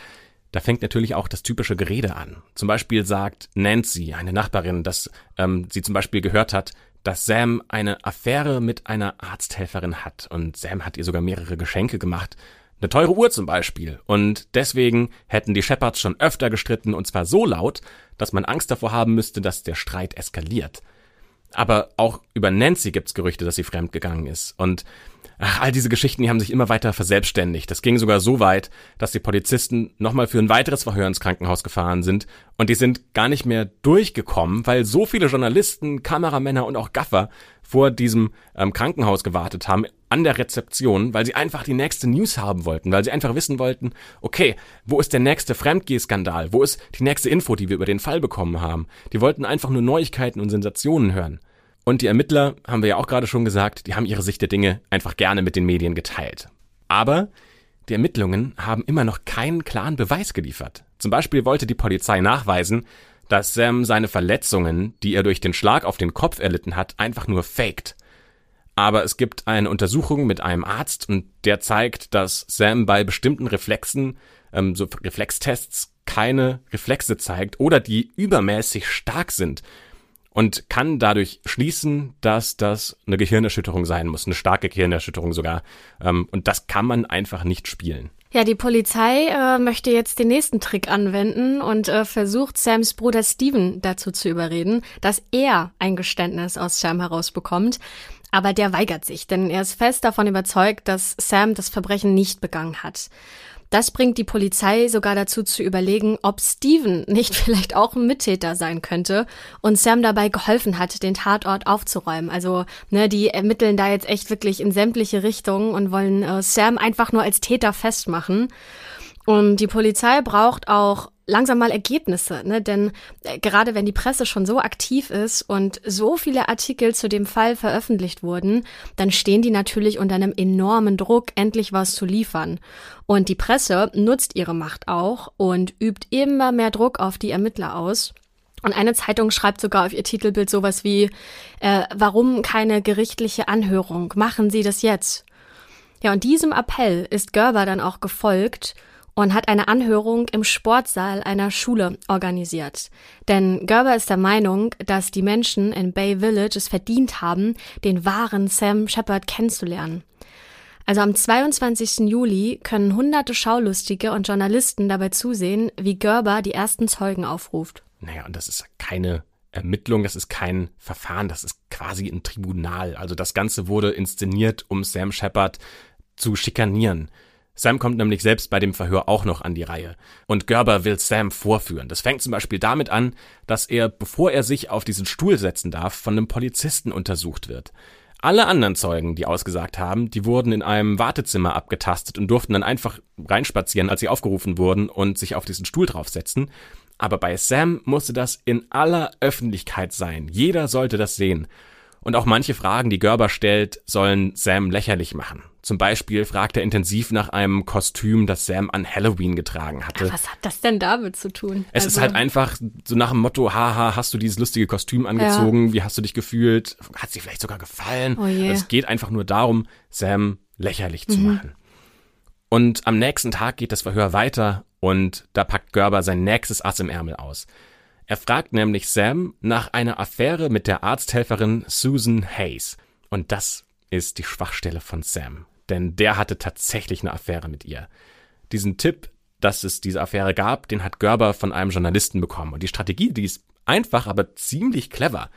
Speaker 3: da fängt natürlich auch das typische Gerede an. Zum Beispiel sagt Nancy, eine Nachbarin, dass ähm, sie zum Beispiel gehört hat, dass Sam eine Affäre mit einer Arzthelferin hat und Sam hat ihr sogar mehrere Geschenke gemacht. Eine teure Uhr zum Beispiel. Und deswegen hätten die Shepherds schon öfter gestritten und zwar so laut, dass man Angst davor haben müsste, dass der Streit eskaliert. Aber auch über Nancy gibt's Gerüchte, dass sie fremdgegangen ist. Und ach, all diese Geschichten, die haben sich immer weiter verselbstständigt. Das ging sogar so weit, dass die Polizisten nochmal für ein weiteres Verhör ins Krankenhaus gefahren sind. Und die sind gar nicht mehr durchgekommen, weil so viele Journalisten, Kameramänner und auch Gaffer vor diesem ähm, Krankenhaus gewartet haben, an der Rezeption, weil sie einfach die nächste News haben wollten, weil sie einfach wissen wollten, okay, wo ist der nächste Fremdgehskandal? Wo ist die nächste Info, die wir über den Fall bekommen haben? Die wollten einfach nur Neuigkeiten und Sensationen hören. Und die Ermittler, haben wir ja auch gerade schon gesagt, die haben ihre Sicht der Dinge einfach gerne mit den Medien geteilt. Aber die Ermittlungen haben immer noch keinen klaren Beweis geliefert. Zum Beispiel wollte die Polizei nachweisen, dass Sam seine Verletzungen, die er durch den Schlag auf den Kopf erlitten hat, einfach nur faked. Aber es gibt eine Untersuchung mit einem Arzt und der zeigt, dass Sam bei bestimmten Reflexen, ähm, so Reflextests, keine Reflexe zeigt oder die übermäßig stark sind und kann dadurch schließen, dass das eine Gehirnerschütterung sein muss, eine starke Gehirnerschütterung sogar. Ähm, und das kann man einfach nicht spielen.
Speaker 2: Ja, die Polizei äh, möchte jetzt den nächsten Trick anwenden und äh, versucht Sams Bruder Steven dazu zu überreden, dass er ein Geständnis aus Sam herausbekommt. Aber der weigert sich, denn er ist fest davon überzeugt, dass Sam das Verbrechen nicht begangen hat. Das bringt die Polizei sogar dazu zu überlegen, ob Steven nicht vielleicht auch ein Mittäter sein könnte und Sam dabei geholfen hat, den Tatort aufzuräumen. Also, ne, die ermitteln da jetzt echt wirklich in sämtliche Richtungen und wollen äh, Sam einfach nur als Täter festmachen. Und die Polizei braucht auch langsam mal Ergebnisse, ne? denn äh, gerade wenn die Presse schon so aktiv ist und so viele Artikel zu dem Fall veröffentlicht wurden, dann stehen die natürlich unter einem enormen Druck, endlich was zu liefern. Und die Presse nutzt ihre Macht auch und übt immer mehr Druck auf die Ermittler aus. Und eine Zeitung schreibt sogar auf ihr Titelbild sowas wie, äh, warum keine gerichtliche Anhörung? Machen Sie das jetzt. Ja, und diesem Appell ist Gerber dann auch gefolgt und hat eine Anhörung im Sportsaal einer Schule organisiert. Denn Gerber ist der Meinung, dass die Menschen in Bay Village es verdient haben, den wahren Sam Shepard kennenzulernen. Also am 22. Juli können hunderte Schaulustige und Journalisten dabei zusehen, wie Gerber die ersten Zeugen aufruft.
Speaker 3: Naja, und das ist keine Ermittlung, das ist kein Verfahren, das ist quasi ein Tribunal. Also das Ganze wurde inszeniert, um Sam Shepard zu schikanieren. Sam kommt nämlich selbst bei dem Verhör auch noch an die Reihe. Und Gerber will Sam vorführen. Das fängt zum Beispiel damit an, dass er, bevor er sich auf diesen Stuhl setzen darf, von einem Polizisten untersucht wird. Alle anderen Zeugen, die ausgesagt haben, die wurden in einem Wartezimmer abgetastet und durften dann einfach reinspazieren, als sie aufgerufen wurden und sich auf diesen Stuhl draufsetzen. Aber bei Sam musste das in aller Öffentlichkeit sein. Jeder sollte das sehen. Und auch manche Fragen, die Gerber stellt, sollen Sam lächerlich machen. Zum Beispiel fragt er intensiv nach einem Kostüm, das Sam an Halloween getragen hatte.
Speaker 2: Ach, was hat das denn damit zu tun?
Speaker 3: Es also ist halt einfach so nach dem Motto, haha, hast du dieses lustige Kostüm angezogen? Ja. Wie hast du dich gefühlt? Hat sie vielleicht sogar gefallen? Oh je. Es geht einfach nur darum, Sam lächerlich zu mhm. machen. Und am nächsten Tag geht das Verhör weiter und da packt Gerber sein nächstes Ass im Ärmel aus. Er fragt nämlich Sam nach einer Affäre mit der Arzthelferin Susan Hayes. Und das ist die Schwachstelle von Sam. Denn der hatte tatsächlich eine Affäre mit ihr. Diesen Tipp, dass es diese Affäre gab, den hat Gerber von einem Journalisten bekommen. Und die Strategie, die ist einfach, aber ziemlich clever.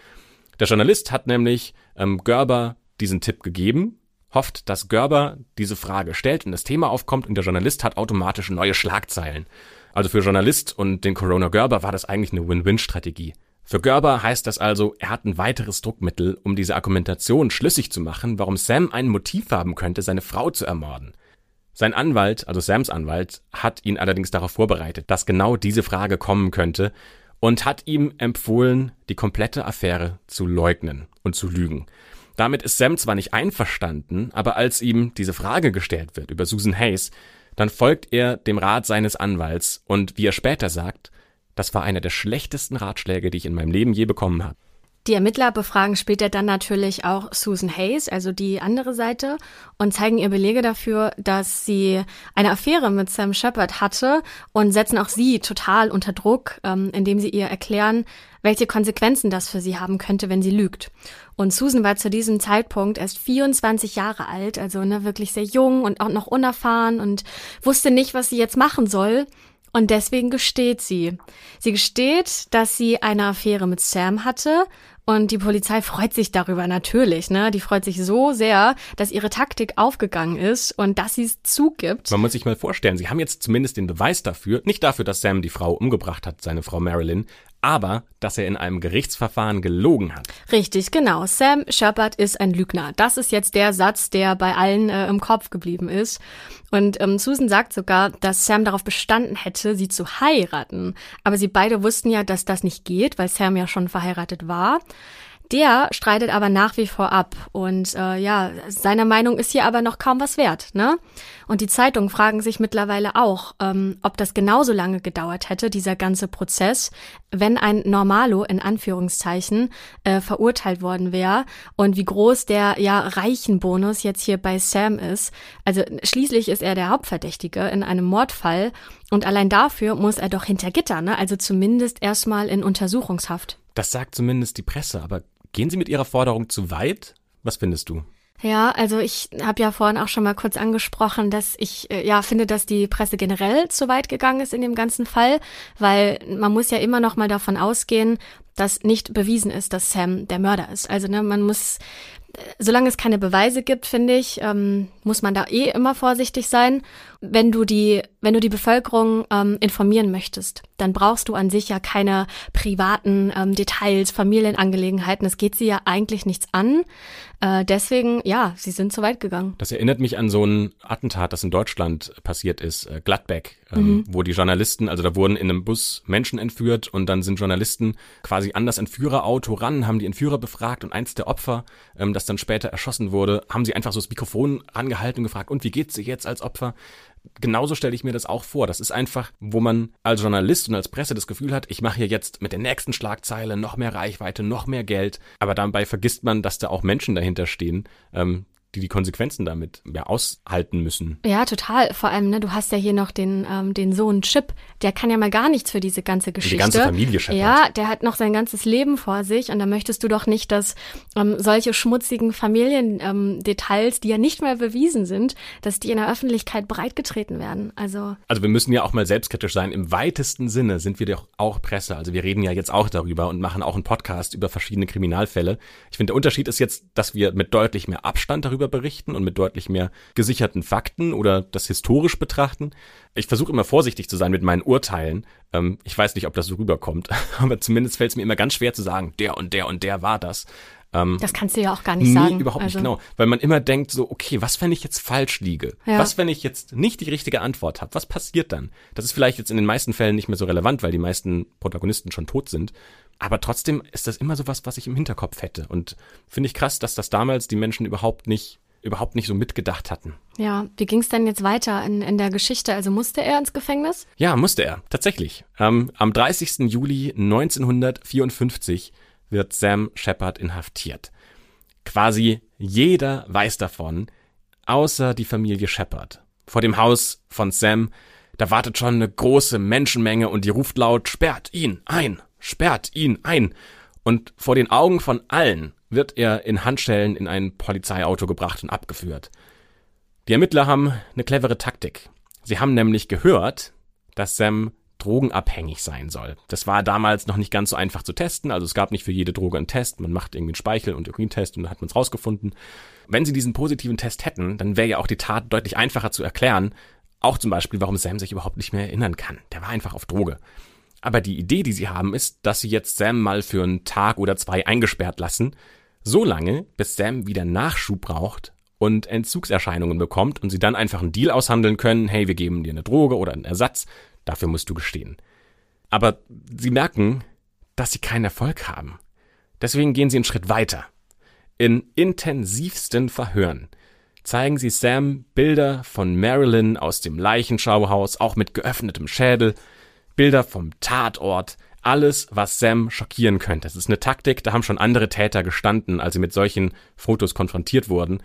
Speaker 3: Der Journalist hat nämlich ähm, Gerber diesen Tipp gegeben, hofft, dass Gerber diese Frage stellt und das Thema aufkommt und der Journalist hat automatisch neue Schlagzeilen. Also für Journalist und den Corona Gerber war das eigentlich eine Win-Win-Strategie. Für Gerber heißt das also, er hat ein weiteres Druckmittel, um diese Argumentation schlüssig zu machen, warum Sam ein Motiv haben könnte, seine Frau zu ermorden. Sein Anwalt, also Sams Anwalt, hat ihn allerdings darauf vorbereitet, dass genau diese Frage kommen könnte und hat ihm empfohlen, die komplette Affäre zu leugnen und zu lügen. Damit ist Sam zwar nicht einverstanden, aber als ihm diese Frage gestellt wird über Susan Hayes, dann folgt er dem Rat seines Anwalts und wie er später sagt, das war einer der schlechtesten Ratschläge, die ich in meinem Leben je bekommen habe.
Speaker 2: Die Ermittler befragen später dann natürlich auch Susan Hayes, also die andere Seite, und zeigen ihr Belege dafür, dass sie eine Affäre mit Sam Shepard hatte und setzen auch sie total unter Druck, ähm, indem sie ihr erklären, welche Konsequenzen das für sie haben könnte, wenn sie lügt. Und Susan war zu diesem Zeitpunkt erst 24 Jahre alt, also ne, wirklich sehr jung und auch noch unerfahren und wusste nicht, was sie jetzt machen soll. Und deswegen gesteht sie. Sie gesteht, dass sie eine Affäre mit Sam hatte und die Polizei freut sich darüber natürlich, ne? Die freut sich so sehr, dass ihre Taktik aufgegangen ist und dass sie es zugibt.
Speaker 3: Man muss sich mal vorstellen, sie haben jetzt zumindest den Beweis dafür, nicht dafür, dass Sam die Frau umgebracht hat, seine Frau Marilyn, aber dass er in einem Gerichtsverfahren gelogen hat.
Speaker 2: Richtig, genau. Sam Shepard ist ein Lügner. Das ist jetzt der Satz, der bei allen äh, im Kopf geblieben ist. Und ähm, Susan sagt sogar, dass Sam darauf bestanden hätte, sie zu heiraten. Aber sie beide wussten ja, dass das nicht geht, weil Sam ja schon verheiratet war. Der streitet aber nach wie vor ab und äh, ja, seiner Meinung ist hier aber noch kaum was wert, ne? Und die Zeitungen fragen sich mittlerweile auch, ähm, ob das genauso lange gedauert hätte, dieser ganze Prozess, wenn ein Normalo in Anführungszeichen äh, verurteilt worden wäre und wie groß der ja reichen Bonus jetzt hier bei Sam ist. Also schließlich ist er der Hauptverdächtige in einem Mordfall und allein dafür muss er doch hinter Gitter, ne? Also zumindest erstmal in Untersuchungshaft.
Speaker 3: Das sagt zumindest die Presse, aber Gehen Sie mit Ihrer Forderung zu weit? Was findest du?
Speaker 2: Ja, also ich habe ja vorhin auch schon mal kurz angesprochen, dass ich äh, ja finde, dass die Presse generell zu weit gegangen ist in dem ganzen Fall, weil man muss ja immer noch mal davon ausgehen, dass nicht bewiesen ist, dass Sam der Mörder ist. Also ne, man muss solange es keine Beweise gibt, finde ich, ähm, muss man da eh immer vorsichtig sein. Wenn du die, wenn du die Bevölkerung ähm, informieren möchtest, dann brauchst du an sich ja keine privaten ähm, Details, Familienangelegenheiten. Es geht sie ja eigentlich nichts an. Äh, deswegen, ja, sie sind zu weit gegangen.
Speaker 3: Das erinnert mich an so ein Attentat, das in Deutschland passiert ist, äh, Gladbeck, ähm, mhm. wo die Journalisten, also da wurden in einem Bus Menschen entführt und dann sind Journalisten quasi an das Entführerauto ran, haben die Entführer befragt und eins der Opfer, ähm, das dann später erschossen wurde, haben sie einfach so das Mikrofon angehalten und gefragt, und wie geht's dir jetzt als Opfer? genauso stelle ich mir das auch vor. Das ist einfach, wo man als Journalist und als Presse das Gefühl hat, ich mache hier jetzt mit der nächsten Schlagzeile noch mehr Reichweite, noch mehr Geld. Aber dabei vergisst man, dass da auch Menschen dahinter stehen, ähm, die die Konsequenzen damit ja aushalten müssen.
Speaker 2: Ja, total. Vor allem, ne, du hast ja hier noch den, ähm, den Sohn Chip, der kann ja mal gar nichts für diese ganze Geschichte.
Speaker 3: Die ganze Familie scheppert.
Speaker 2: Ja, der hat noch sein ganzes Leben vor sich und da möchtest du doch nicht, dass ähm, solche schmutzigen Familiendetails, ähm, die ja nicht mal bewiesen sind, dass die in der Öffentlichkeit breitgetreten werden. Also,
Speaker 3: also wir müssen ja auch mal selbstkritisch sein. Im weitesten Sinne sind wir doch auch Presse. Also wir reden ja jetzt auch darüber und machen auch einen Podcast über verschiedene Kriminalfälle. Ich finde, der Unterschied ist jetzt, dass wir mit deutlich mehr Abstand darüber darüber berichten und mit deutlich mehr gesicherten Fakten oder das historisch betrachten. Ich versuche immer vorsichtig zu sein mit meinen Urteilen. Ähm, ich weiß nicht, ob das so rüberkommt, aber zumindest fällt es mir immer ganz schwer zu sagen, der und der und der war das.
Speaker 2: Ähm, das kannst du ja auch gar nicht nee, sagen.
Speaker 3: Überhaupt also. nicht genau. Weil man immer denkt so, okay, was, wenn ich jetzt falsch liege? Ja. Was, wenn ich jetzt nicht die richtige Antwort habe? Was passiert dann? Das ist vielleicht jetzt in den meisten Fällen nicht mehr so relevant, weil die meisten Protagonisten schon tot sind. Aber trotzdem ist das immer so was, was ich im Hinterkopf hätte. Und finde ich krass, dass das damals die Menschen überhaupt nicht überhaupt nicht so mitgedacht hatten.
Speaker 2: Ja, wie ging es denn jetzt weiter in, in der Geschichte? Also musste er ins Gefängnis?
Speaker 3: Ja, musste er, tatsächlich. Ähm, am 30. Juli 1954 wird Sam Shepard inhaftiert. Quasi jeder weiß davon, außer die Familie Shepard. Vor dem Haus von Sam, da wartet schon eine große Menschenmenge und die ruft laut, sperrt ihn ein, sperrt ihn ein. Und vor den Augen von allen wird er in Handschellen in ein Polizeiauto gebracht und abgeführt. Die Ermittler haben eine clevere Taktik. Sie haben nämlich gehört, dass Sam drogenabhängig sein soll. Das war damals noch nicht ganz so einfach zu testen, also es gab nicht für jede Droge einen Test, man macht irgendwie einen Speichel- und Urintest und dann hat man es rausgefunden. Wenn sie diesen positiven Test hätten, dann wäre ja auch die Tat deutlich einfacher zu erklären, auch zum Beispiel, warum Sam sich überhaupt nicht mehr erinnern kann. Der war einfach auf Droge. Aber die Idee, die sie haben, ist, dass sie jetzt Sam mal für einen Tag oder zwei eingesperrt lassen, so lange, bis Sam wieder Nachschub braucht und Entzugserscheinungen bekommt und sie dann einfach einen Deal aushandeln können, hey, wir geben dir eine Droge oder einen Ersatz, dafür musst du gestehen. Aber sie merken, dass sie keinen Erfolg haben. Deswegen gehen sie einen Schritt weiter. In intensivsten Verhören zeigen sie Sam Bilder von Marilyn aus dem Leichenschauhaus, auch mit geöffnetem Schädel, Bilder vom Tatort, alles, was Sam schockieren könnte. Das ist eine Taktik, da haben schon andere Täter gestanden, als sie mit solchen Fotos konfrontiert wurden.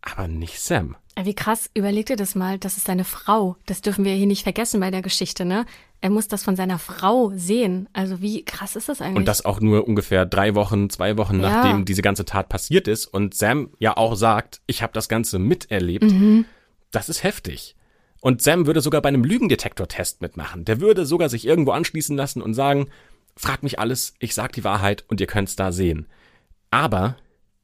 Speaker 3: Aber nicht Sam.
Speaker 2: Wie krass, überleg dir das mal, das ist seine Frau. Das dürfen wir hier nicht vergessen bei der Geschichte, ne? Er muss das von seiner Frau sehen. Also wie krass ist das eigentlich?
Speaker 3: Und das auch nur ungefähr drei Wochen, zwei Wochen, ja. nachdem diese ganze Tat passiert ist. Und Sam ja auch sagt, ich habe das Ganze miterlebt. Mhm. Das ist heftig. Und Sam würde sogar bei einem Lügendetektor-Test mitmachen. Der würde sogar sich irgendwo anschließen lassen und sagen, fragt mich alles, ich sag die Wahrheit und ihr könnt's da sehen. Aber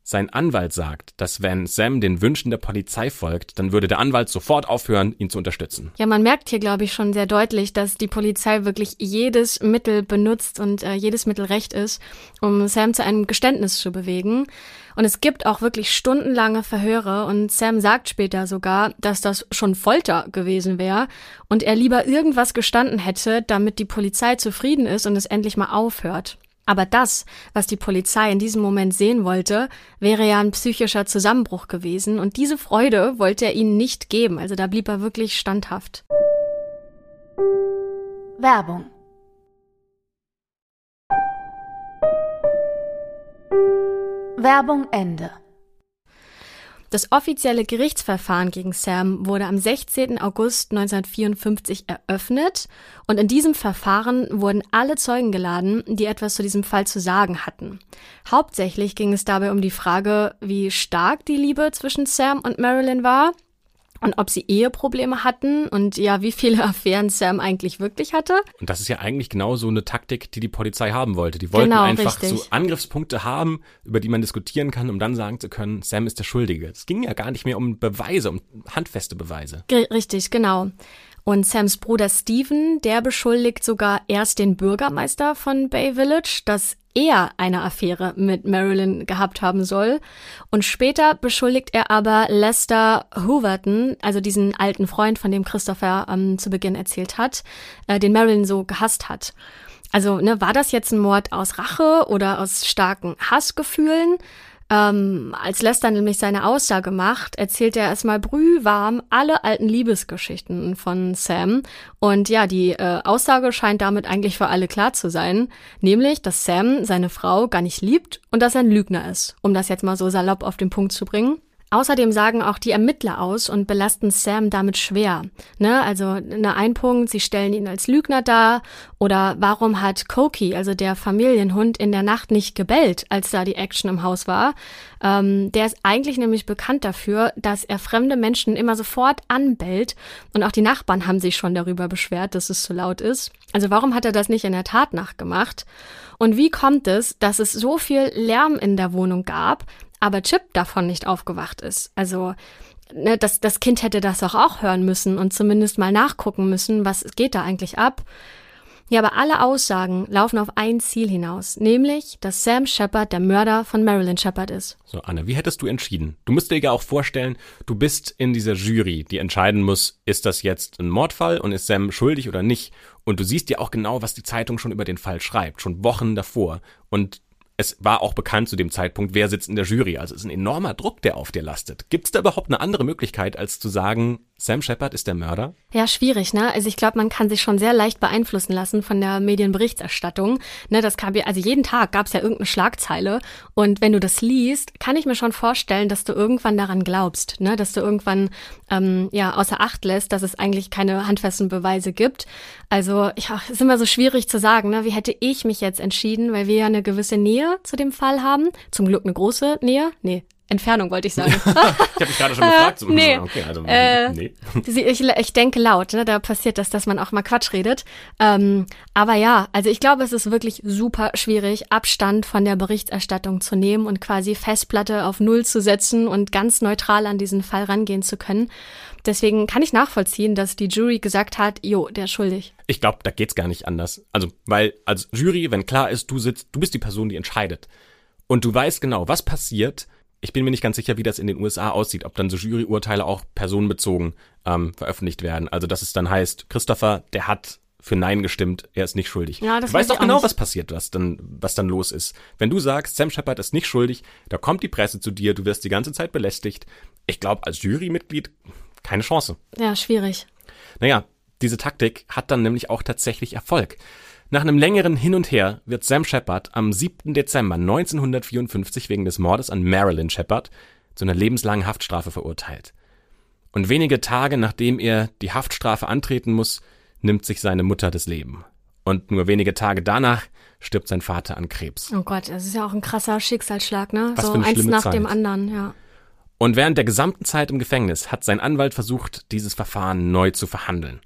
Speaker 3: sein Anwalt sagt, dass wenn Sam den Wünschen der Polizei folgt, dann würde der Anwalt sofort aufhören, ihn zu unterstützen.
Speaker 2: Ja, man merkt hier, glaube ich, schon sehr deutlich, dass die Polizei wirklich jedes Mittel benutzt und äh, jedes Mittel recht ist, um Sam zu einem Geständnis zu bewegen. Und es gibt auch wirklich stundenlange Verhöre und Sam sagt später sogar, dass das schon Folter gewesen wäre und er lieber irgendwas gestanden hätte, damit die Polizei zufrieden ist und es endlich mal aufhört. Aber das, was die Polizei in diesem Moment sehen wollte, wäre ja ein psychischer Zusammenbruch gewesen und diese Freude wollte er ihnen nicht geben, also da blieb er wirklich standhaft.
Speaker 1: Werbung Werbung Ende.
Speaker 2: Das offizielle Gerichtsverfahren gegen Sam wurde am 16. August 1954 eröffnet und in diesem Verfahren wurden alle Zeugen geladen, die etwas zu diesem Fall zu sagen hatten. Hauptsächlich ging es dabei um die Frage, wie stark die Liebe zwischen Sam und Marilyn war und ob sie Eheprobleme hatten und ja, wie viele Affären Sam eigentlich wirklich hatte.
Speaker 3: Und das ist ja eigentlich genau so eine Taktik, die die Polizei haben wollte. Die wollten genau, einfach richtig. so Angriffspunkte haben, über die man diskutieren kann, um dann sagen zu können, Sam ist der Schuldige. Es ging ja gar nicht mehr um Beweise, um handfeste Beweise.
Speaker 2: Richtig, genau. Und Sams Bruder Steven, der beschuldigt sogar erst den Bürgermeister von Bay Village, dass er eine Affäre mit Marilyn gehabt haben soll. Und später beschuldigt er aber Lester Hooverton, also diesen alten Freund, von dem Christopher ähm, zu Beginn erzählt hat, äh, den Marilyn so gehasst hat. Also, ne, war das jetzt ein Mord aus Rache oder aus starken Hassgefühlen? Ähm, als Lester nämlich seine Aussage macht, erzählt er erstmal brühwarm alle alten Liebesgeschichten von Sam. Und ja, die äh, Aussage scheint damit eigentlich für alle klar zu sein, nämlich, dass Sam seine Frau gar nicht liebt und dass er ein Lügner ist, um das jetzt mal so salopp auf den Punkt zu bringen. Außerdem sagen auch die Ermittler aus und belasten Sam damit schwer. Ne? Also ne, ein Punkt, sie stellen ihn als Lügner dar. Oder warum hat Koki, also der Familienhund, in der Nacht nicht gebellt, als da die Action im Haus war? Ähm, der ist eigentlich nämlich bekannt dafür, dass er fremde Menschen immer sofort anbellt. Und auch die Nachbarn haben sich schon darüber beschwert, dass es zu laut ist. Also warum hat er das nicht in der Tatnacht gemacht? Und wie kommt es, dass es so viel Lärm in der Wohnung gab, aber Chip davon nicht aufgewacht ist. Also ne, das, das Kind hätte das auch, auch hören müssen und zumindest mal nachgucken müssen, was geht da eigentlich ab. Ja, aber alle Aussagen laufen auf ein Ziel hinaus, nämlich, dass Sam Shepard der Mörder von Marilyn Shepard ist.
Speaker 3: So, Anne, wie hättest du entschieden? Du musst dir ja auch vorstellen, du bist in dieser Jury, die entscheiden muss, ist das jetzt ein Mordfall und ist Sam schuldig oder nicht? Und du siehst ja auch genau, was die Zeitung schon über den Fall schreibt, schon Wochen davor. Und es war auch bekannt zu dem Zeitpunkt, wer sitzt in der Jury. Also es ist ein enormer Druck, der auf dir lastet. Gibt es da überhaupt eine andere Möglichkeit, als zu sagen, Sam Shepard ist der Mörder?
Speaker 2: Ja, schwierig, ne? Also ich glaube, man kann sich schon sehr leicht beeinflussen lassen von der Medienberichterstattung. Ne, das kam also jeden Tag gab es ja irgendeine Schlagzeile. Und wenn du das liest, kann ich mir schon vorstellen, dass du irgendwann daran glaubst, ne? Dass du irgendwann ähm, ja außer Acht lässt, dass es eigentlich keine handfesten Beweise gibt. Also ja, ist immer so schwierig zu sagen, ne? Wie hätte ich mich jetzt entschieden, weil wir ja eine gewisse Nähe zu dem Fall haben. Zum Glück eine große Nähe. Nee, Entfernung wollte ich sagen.
Speaker 3: ich habe mich gerade schon gefragt.
Speaker 2: So, nee. Okay, also, äh, nee. ich, ich denke laut, ne? da passiert das, dass man auch mal Quatsch redet. Ähm, aber ja, also ich glaube, es ist wirklich super schwierig, Abstand von der Berichterstattung zu nehmen und quasi Festplatte auf Null zu setzen und ganz neutral an diesen Fall rangehen zu können. Deswegen kann ich nachvollziehen, dass die Jury gesagt hat, jo, der ist schuldig.
Speaker 3: Ich glaube, da geht's gar nicht anders. Also, weil als Jury, wenn klar ist, du sitzt, du bist die Person, die entscheidet. Und du weißt genau, was passiert, ich bin mir nicht ganz sicher, wie das in den USA aussieht, ob dann so Juryurteile auch personenbezogen ähm, veröffentlicht werden. Also dass es dann heißt, Christopher, der hat für Nein gestimmt, er ist nicht schuldig. Ja, das du weißt doch genau, was passiert, was dann, was dann los ist. Wenn du sagst, Sam Shepard ist nicht schuldig, da kommt die Presse zu dir, du wirst die ganze Zeit belästigt. Ich glaube, als Jurymitglied keine Chance.
Speaker 2: Ja, schwierig.
Speaker 3: Naja, diese Taktik hat dann nämlich auch tatsächlich Erfolg. Nach einem längeren Hin und Her wird Sam Shepard am 7. Dezember 1954 wegen des Mordes an Marilyn Shepard zu einer lebenslangen Haftstrafe verurteilt. Und wenige Tage nachdem er die Haftstrafe antreten muss, nimmt sich seine Mutter das Leben. Und nur wenige Tage danach stirbt sein Vater an Krebs.
Speaker 2: Oh Gott, das ist ja auch ein krasser Schicksalsschlag, ne? Was so eins nach Zeit. dem anderen, ja.
Speaker 3: Und während der gesamten Zeit im Gefängnis hat sein Anwalt versucht, dieses Verfahren neu zu verhandeln.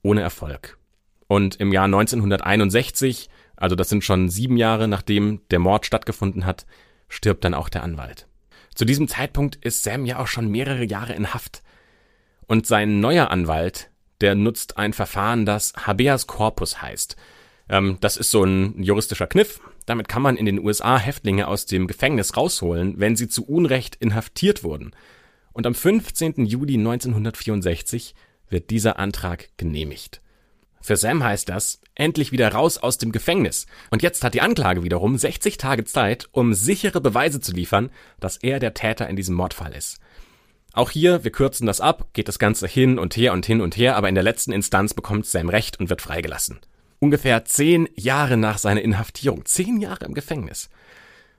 Speaker 3: Ohne Erfolg. Und im Jahr 1961, also das sind schon sieben Jahre nachdem der Mord stattgefunden hat, stirbt dann auch der Anwalt. Zu diesem Zeitpunkt ist Sam ja auch schon mehrere Jahre in Haft. Und sein neuer Anwalt, der nutzt ein Verfahren, das Habeas Corpus heißt. Ähm, das ist so ein juristischer Kniff. Damit kann man in den USA Häftlinge aus dem Gefängnis rausholen, wenn sie zu Unrecht inhaftiert wurden. Und am 15. Juli 1964 wird dieser Antrag genehmigt. Für Sam heißt das, endlich wieder raus aus dem Gefängnis. Und jetzt hat die Anklage wiederum 60 Tage Zeit, um sichere Beweise zu liefern, dass er der Täter in diesem Mordfall ist. Auch hier, wir kürzen das ab, geht das Ganze hin und her und hin und her, aber in der letzten Instanz bekommt Sam Recht und wird freigelassen. Ungefähr zehn Jahre nach seiner Inhaftierung. Zehn Jahre im Gefängnis.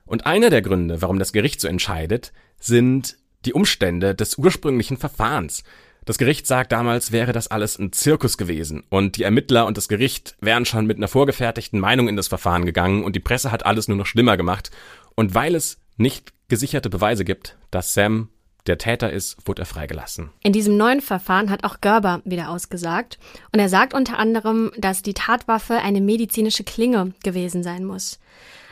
Speaker 3: Und einer der Gründe, warum das Gericht so entscheidet, sind die Umstände des ursprünglichen Verfahrens. Das Gericht sagt damals, wäre das alles ein Zirkus gewesen und die Ermittler und das Gericht wären schon mit einer vorgefertigten Meinung in das Verfahren gegangen und die Presse hat alles nur noch schlimmer gemacht. Und weil es nicht gesicherte Beweise gibt, dass Sam der Täter ist, wurde er freigelassen.
Speaker 2: In diesem neuen Verfahren hat auch Gerber wieder ausgesagt. Und er sagt unter anderem, dass die Tatwaffe eine medizinische Klinge gewesen sein muss.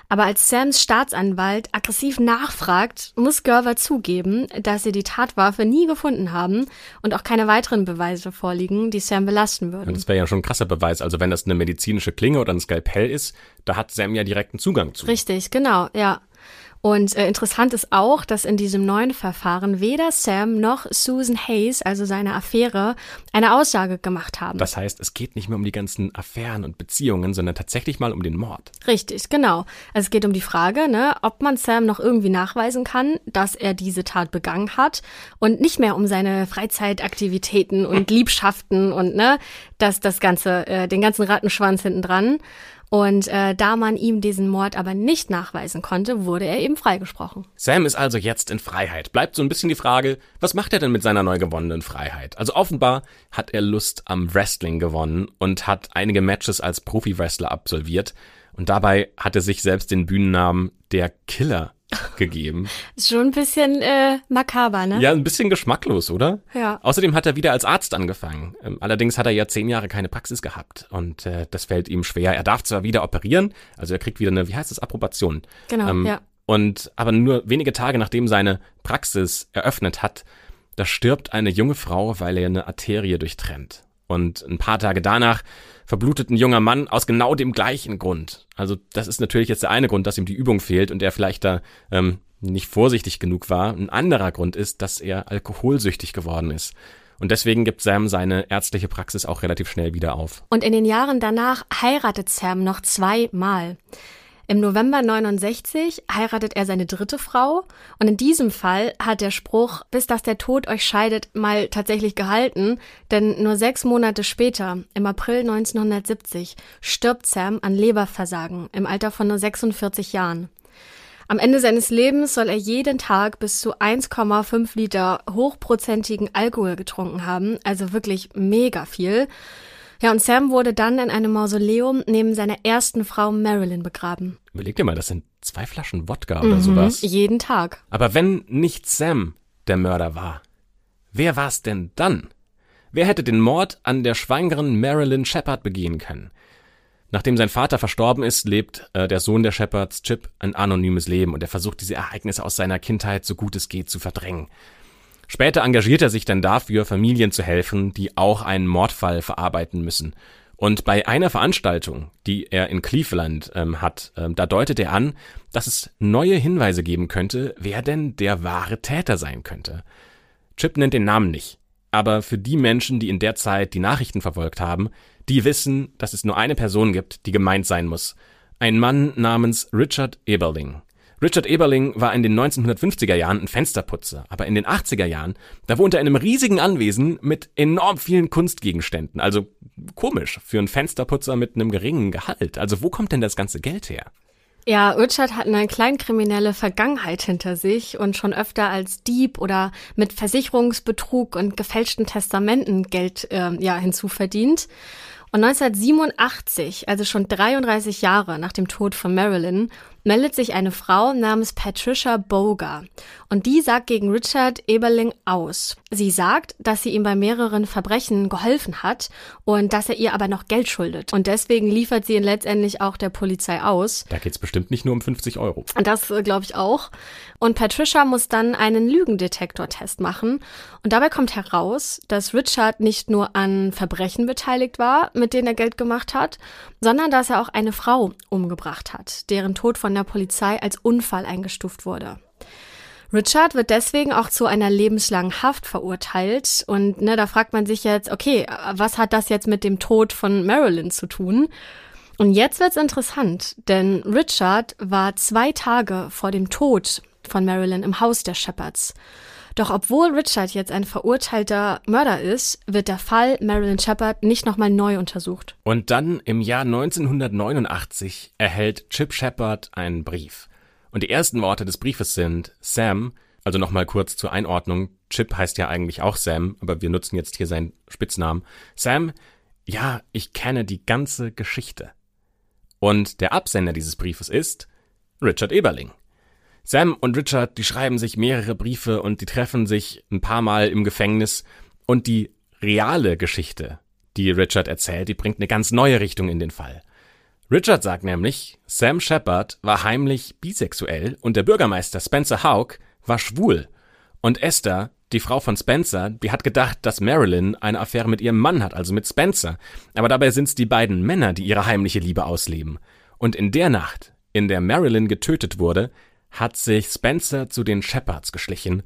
Speaker 2: Aber als Sams Staatsanwalt aggressiv nachfragt, muss Gerber zugeben, dass sie die Tatwaffe nie gefunden haben und auch keine weiteren Beweise vorliegen, die Sam belasten würden.
Speaker 3: Und das wäre ja schon ein krasser Beweis. Also wenn das eine medizinische Klinge oder ein Skalpell ist, da hat Sam ja direkten Zugang zu.
Speaker 2: Richtig, genau, ja. Und äh, interessant ist auch, dass in diesem neuen Verfahren weder Sam noch Susan Hayes, also seine Affäre, eine Aussage gemacht haben.
Speaker 3: Das heißt, es geht nicht mehr um die ganzen Affären und Beziehungen, sondern tatsächlich mal um den Mord.
Speaker 2: Richtig, genau. Also es geht um die Frage, ne, ob man Sam noch irgendwie nachweisen kann, dass er diese Tat begangen hat und nicht mehr um seine Freizeitaktivitäten und Liebschaften und ne, dass das ganze, äh, den ganzen Rattenschwanz hinten dran. Und äh, da man ihm diesen Mord aber nicht nachweisen konnte, wurde er eben freigesprochen.
Speaker 3: Sam ist also jetzt in Freiheit. Bleibt so ein bisschen die Frage, was macht er denn mit seiner neu gewonnenen Freiheit? Also offenbar hat er Lust am Wrestling gewonnen und hat einige Matches als Profi-Wrestler absolviert. Und dabei hat er sich selbst den Bühnennamen der Killer gegeben.
Speaker 2: Ist schon ein bisschen äh, makaber, ne?
Speaker 3: Ja, ein bisschen geschmacklos, oder?
Speaker 2: Ja.
Speaker 3: Außerdem hat er wieder als Arzt angefangen. Ähm, allerdings hat er ja zehn Jahre keine Praxis gehabt und äh, das fällt ihm schwer. Er darf zwar wieder operieren, also er kriegt wieder eine, wie heißt das, Approbation.
Speaker 2: Genau,
Speaker 3: Ähm,
Speaker 2: ja.
Speaker 3: Und aber nur wenige Tage nachdem seine Praxis eröffnet hat, da stirbt eine junge Frau, weil er eine Arterie durchtrennt. Und ein paar Tage danach verblutet ein junger Mann aus genau dem gleichen Grund. Also das ist natürlich jetzt der eine Grund, dass ihm die Übung fehlt und er vielleicht da ähm, nicht vorsichtig genug war. Ein anderer Grund ist, dass er alkoholsüchtig geworden ist. Und deswegen gibt Sam seine ärztliche Praxis auch relativ schnell wieder auf.
Speaker 2: Und in den Jahren danach heiratet Sam noch zweimal. Im November 69 heiratet er seine dritte Frau und in diesem Fall hat der Spruch, bis dass der Tod euch scheidet, mal tatsächlich gehalten, denn nur sechs Monate später, im April 1970, stirbt Sam an Leberversagen im Alter von nur 46 Jahren. Am Ende seines Lebens soll er jeden Tag bis zu 1,5 Liter hochprozentigen Alkohol getrunken haben, also wirklich mega viel. Ja, und Sam wurde dann in einem Mausoleum neben seiner ersten Frau Marilyn begraben.
Speaker 3: Überleg dir mal, das sind zwei Flaschen Wodka oder sowas.
Speaker 2: Jeden Tag.
Speaker 3: Aber wenn nicht Sam der Mörder war, wer war es denn dann? Wer hätte den Mord an der schwangeren Marilyn Shepard begehen können? Nachdem sein Vater verstorben ist, lebt äh, der Sohn der Shepards, Chip, ein anonymes Leben und er versucht diese Ereignisse aus seiner Kindheit so gut es geht zu verdrängen. Später engagiert er sich dann dafür, Familien zu helfen, die auch einen Mordfall verarbeiten müssen. Und bei einer Veranstaltung, die er in Cleveland ähm, hat, ähm, da deutet er an, dass es neue Hinweise geben könnte, wer denn der wahre Täter sein könnte. Chip nennt den Namen nicht, aber für die Menschen, die in der Zeit die Nachrichten verfolgt haben, die wissen, dass es nur eine Person gibt, die gemeint sein muss. Ein Mann namens Richard Eberling. Richard Eberling war in den 1950er Jahren ein Fensterputzer, aber in den 80er Jahren, da wohnte er in einem riesigen Anwesen mit enorm vielen Kunstgegenständen. Also komisch für einen Fensterputzer mit einem geringen Gehalt. Also wo kommt denn das ganze Geld her?
Speaker 2: Ja, Richard hat eine kleinkriminelle Vergangenheit hinter sich und schon öfter als Dieb oder mit Versicherungsbetrug und gefälschten Testamenten Geld äh, ja, hinzuverdient. Und 1987, also schon 33 Jahre nach dem Tod von Marilyn, meldet sich eine Frau namens Patricia Boga. Und die sagt gegen Richard Eberling aus. Sie sagt, dass sie ihm bei mehreren Verbrechen geholfen hat und dass er ihr aber noch Geld schuldet. Und deswegen liefert sie ihn letztendlich auch der Polizei aus.
Speaker 3: Da geht's bestimmt nicht nur um 50 Euro.
Speaker 2: Und das glaube ich auch. Und Patricia muss dann einen Lügendetektortest machen. Und dabei kommt heraus, dass Richard nicht nur an Verbrechen beteiligt war, mit denen er Geld gemacht hat, sondern dass er auch eine Frau umgebracht hat, deren Tod von der Polizei als Unfall eingestuft wurde. Richard wird deswegen auch zu einer lebenslangen Haft verurteilt. Und ne, da fragt man sich jetzt, okay, was hat das jetzt mit dem Tod von Marilyn zu tun? Und jetzt wird's interessant, denn Richard war zwei Tage vor dem Tod von Marilyn im Haus der Shepards. Doch obwohl Richard jetzt ein verurteilter Mörder ist, wird der Fall Marilyn Shepard nicht nochmal neu untersucht.
Speaker 3: Und dann im Jahr 1989 erhält Chip Shepard einen Brief. Und die ersten Worte des Briefes sind Sam, also nochmal kurz zur Einordnung. Chip heißt ja eigentlich auch Sam, aber wir nutzen jetzt hier seinen Spitznamen. Sam, ja, ich kenne die ganze Geschichte. Und der Absender dieses Briefes ist Richard Eberling. Sam und Richard, die schreiben sich mehrere Briefe und die treffen sich ein paar Mal im Gefängnis und die reale Geschichte, die Richard erzählt, die bringt eine ganz neue Richtung in den Fall. Richard sagt nämlich, Sam Shepard war heimlich bisexuell und der Bürgermeister Spencer Houck war schwul. Und Esther, die Frau von Spencer, die hat gedacht, dass Marilyn eine Affäre mit ihrem Mann hat, also mit Spencer. Aber dabei sind es die beiden Männer, die ihre heimliche Liebe ausleben. Und in der Nacht, in der Marilyn getötet wurde, hat sich Spencer zu den Shepards geschlichen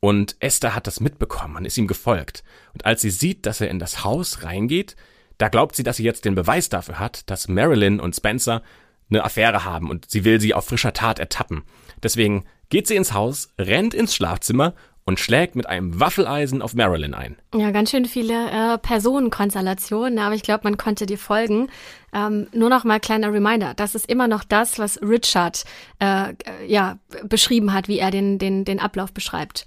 Speaker 3: und Esther hat das mitbekommen und ist ihm gefolgt. Und als sie sieht, dass er in das Haus reingeht, da glaubt sie, dass sie jetzt den Beweis dafür hat, dass Marilyn und Spencer eine Affäre haben und sie will sie auf frischer Tat ertappen. Deswegen geht sie ins Haus, rennt ins Schlafzimmer und schlägt mit einem Waffeleisen auf Marilyn ein.
Speaker 2: Ja, ganz schön viele äh, Personenkonstellationen, aber ich glaube, man konnte dir folgen. Ähm, nur noch mal kleiner Reminder, das ist immer noch das, was Richard äh, ja beschrieben hat, wie er den, den, den Ablauf beschreibt.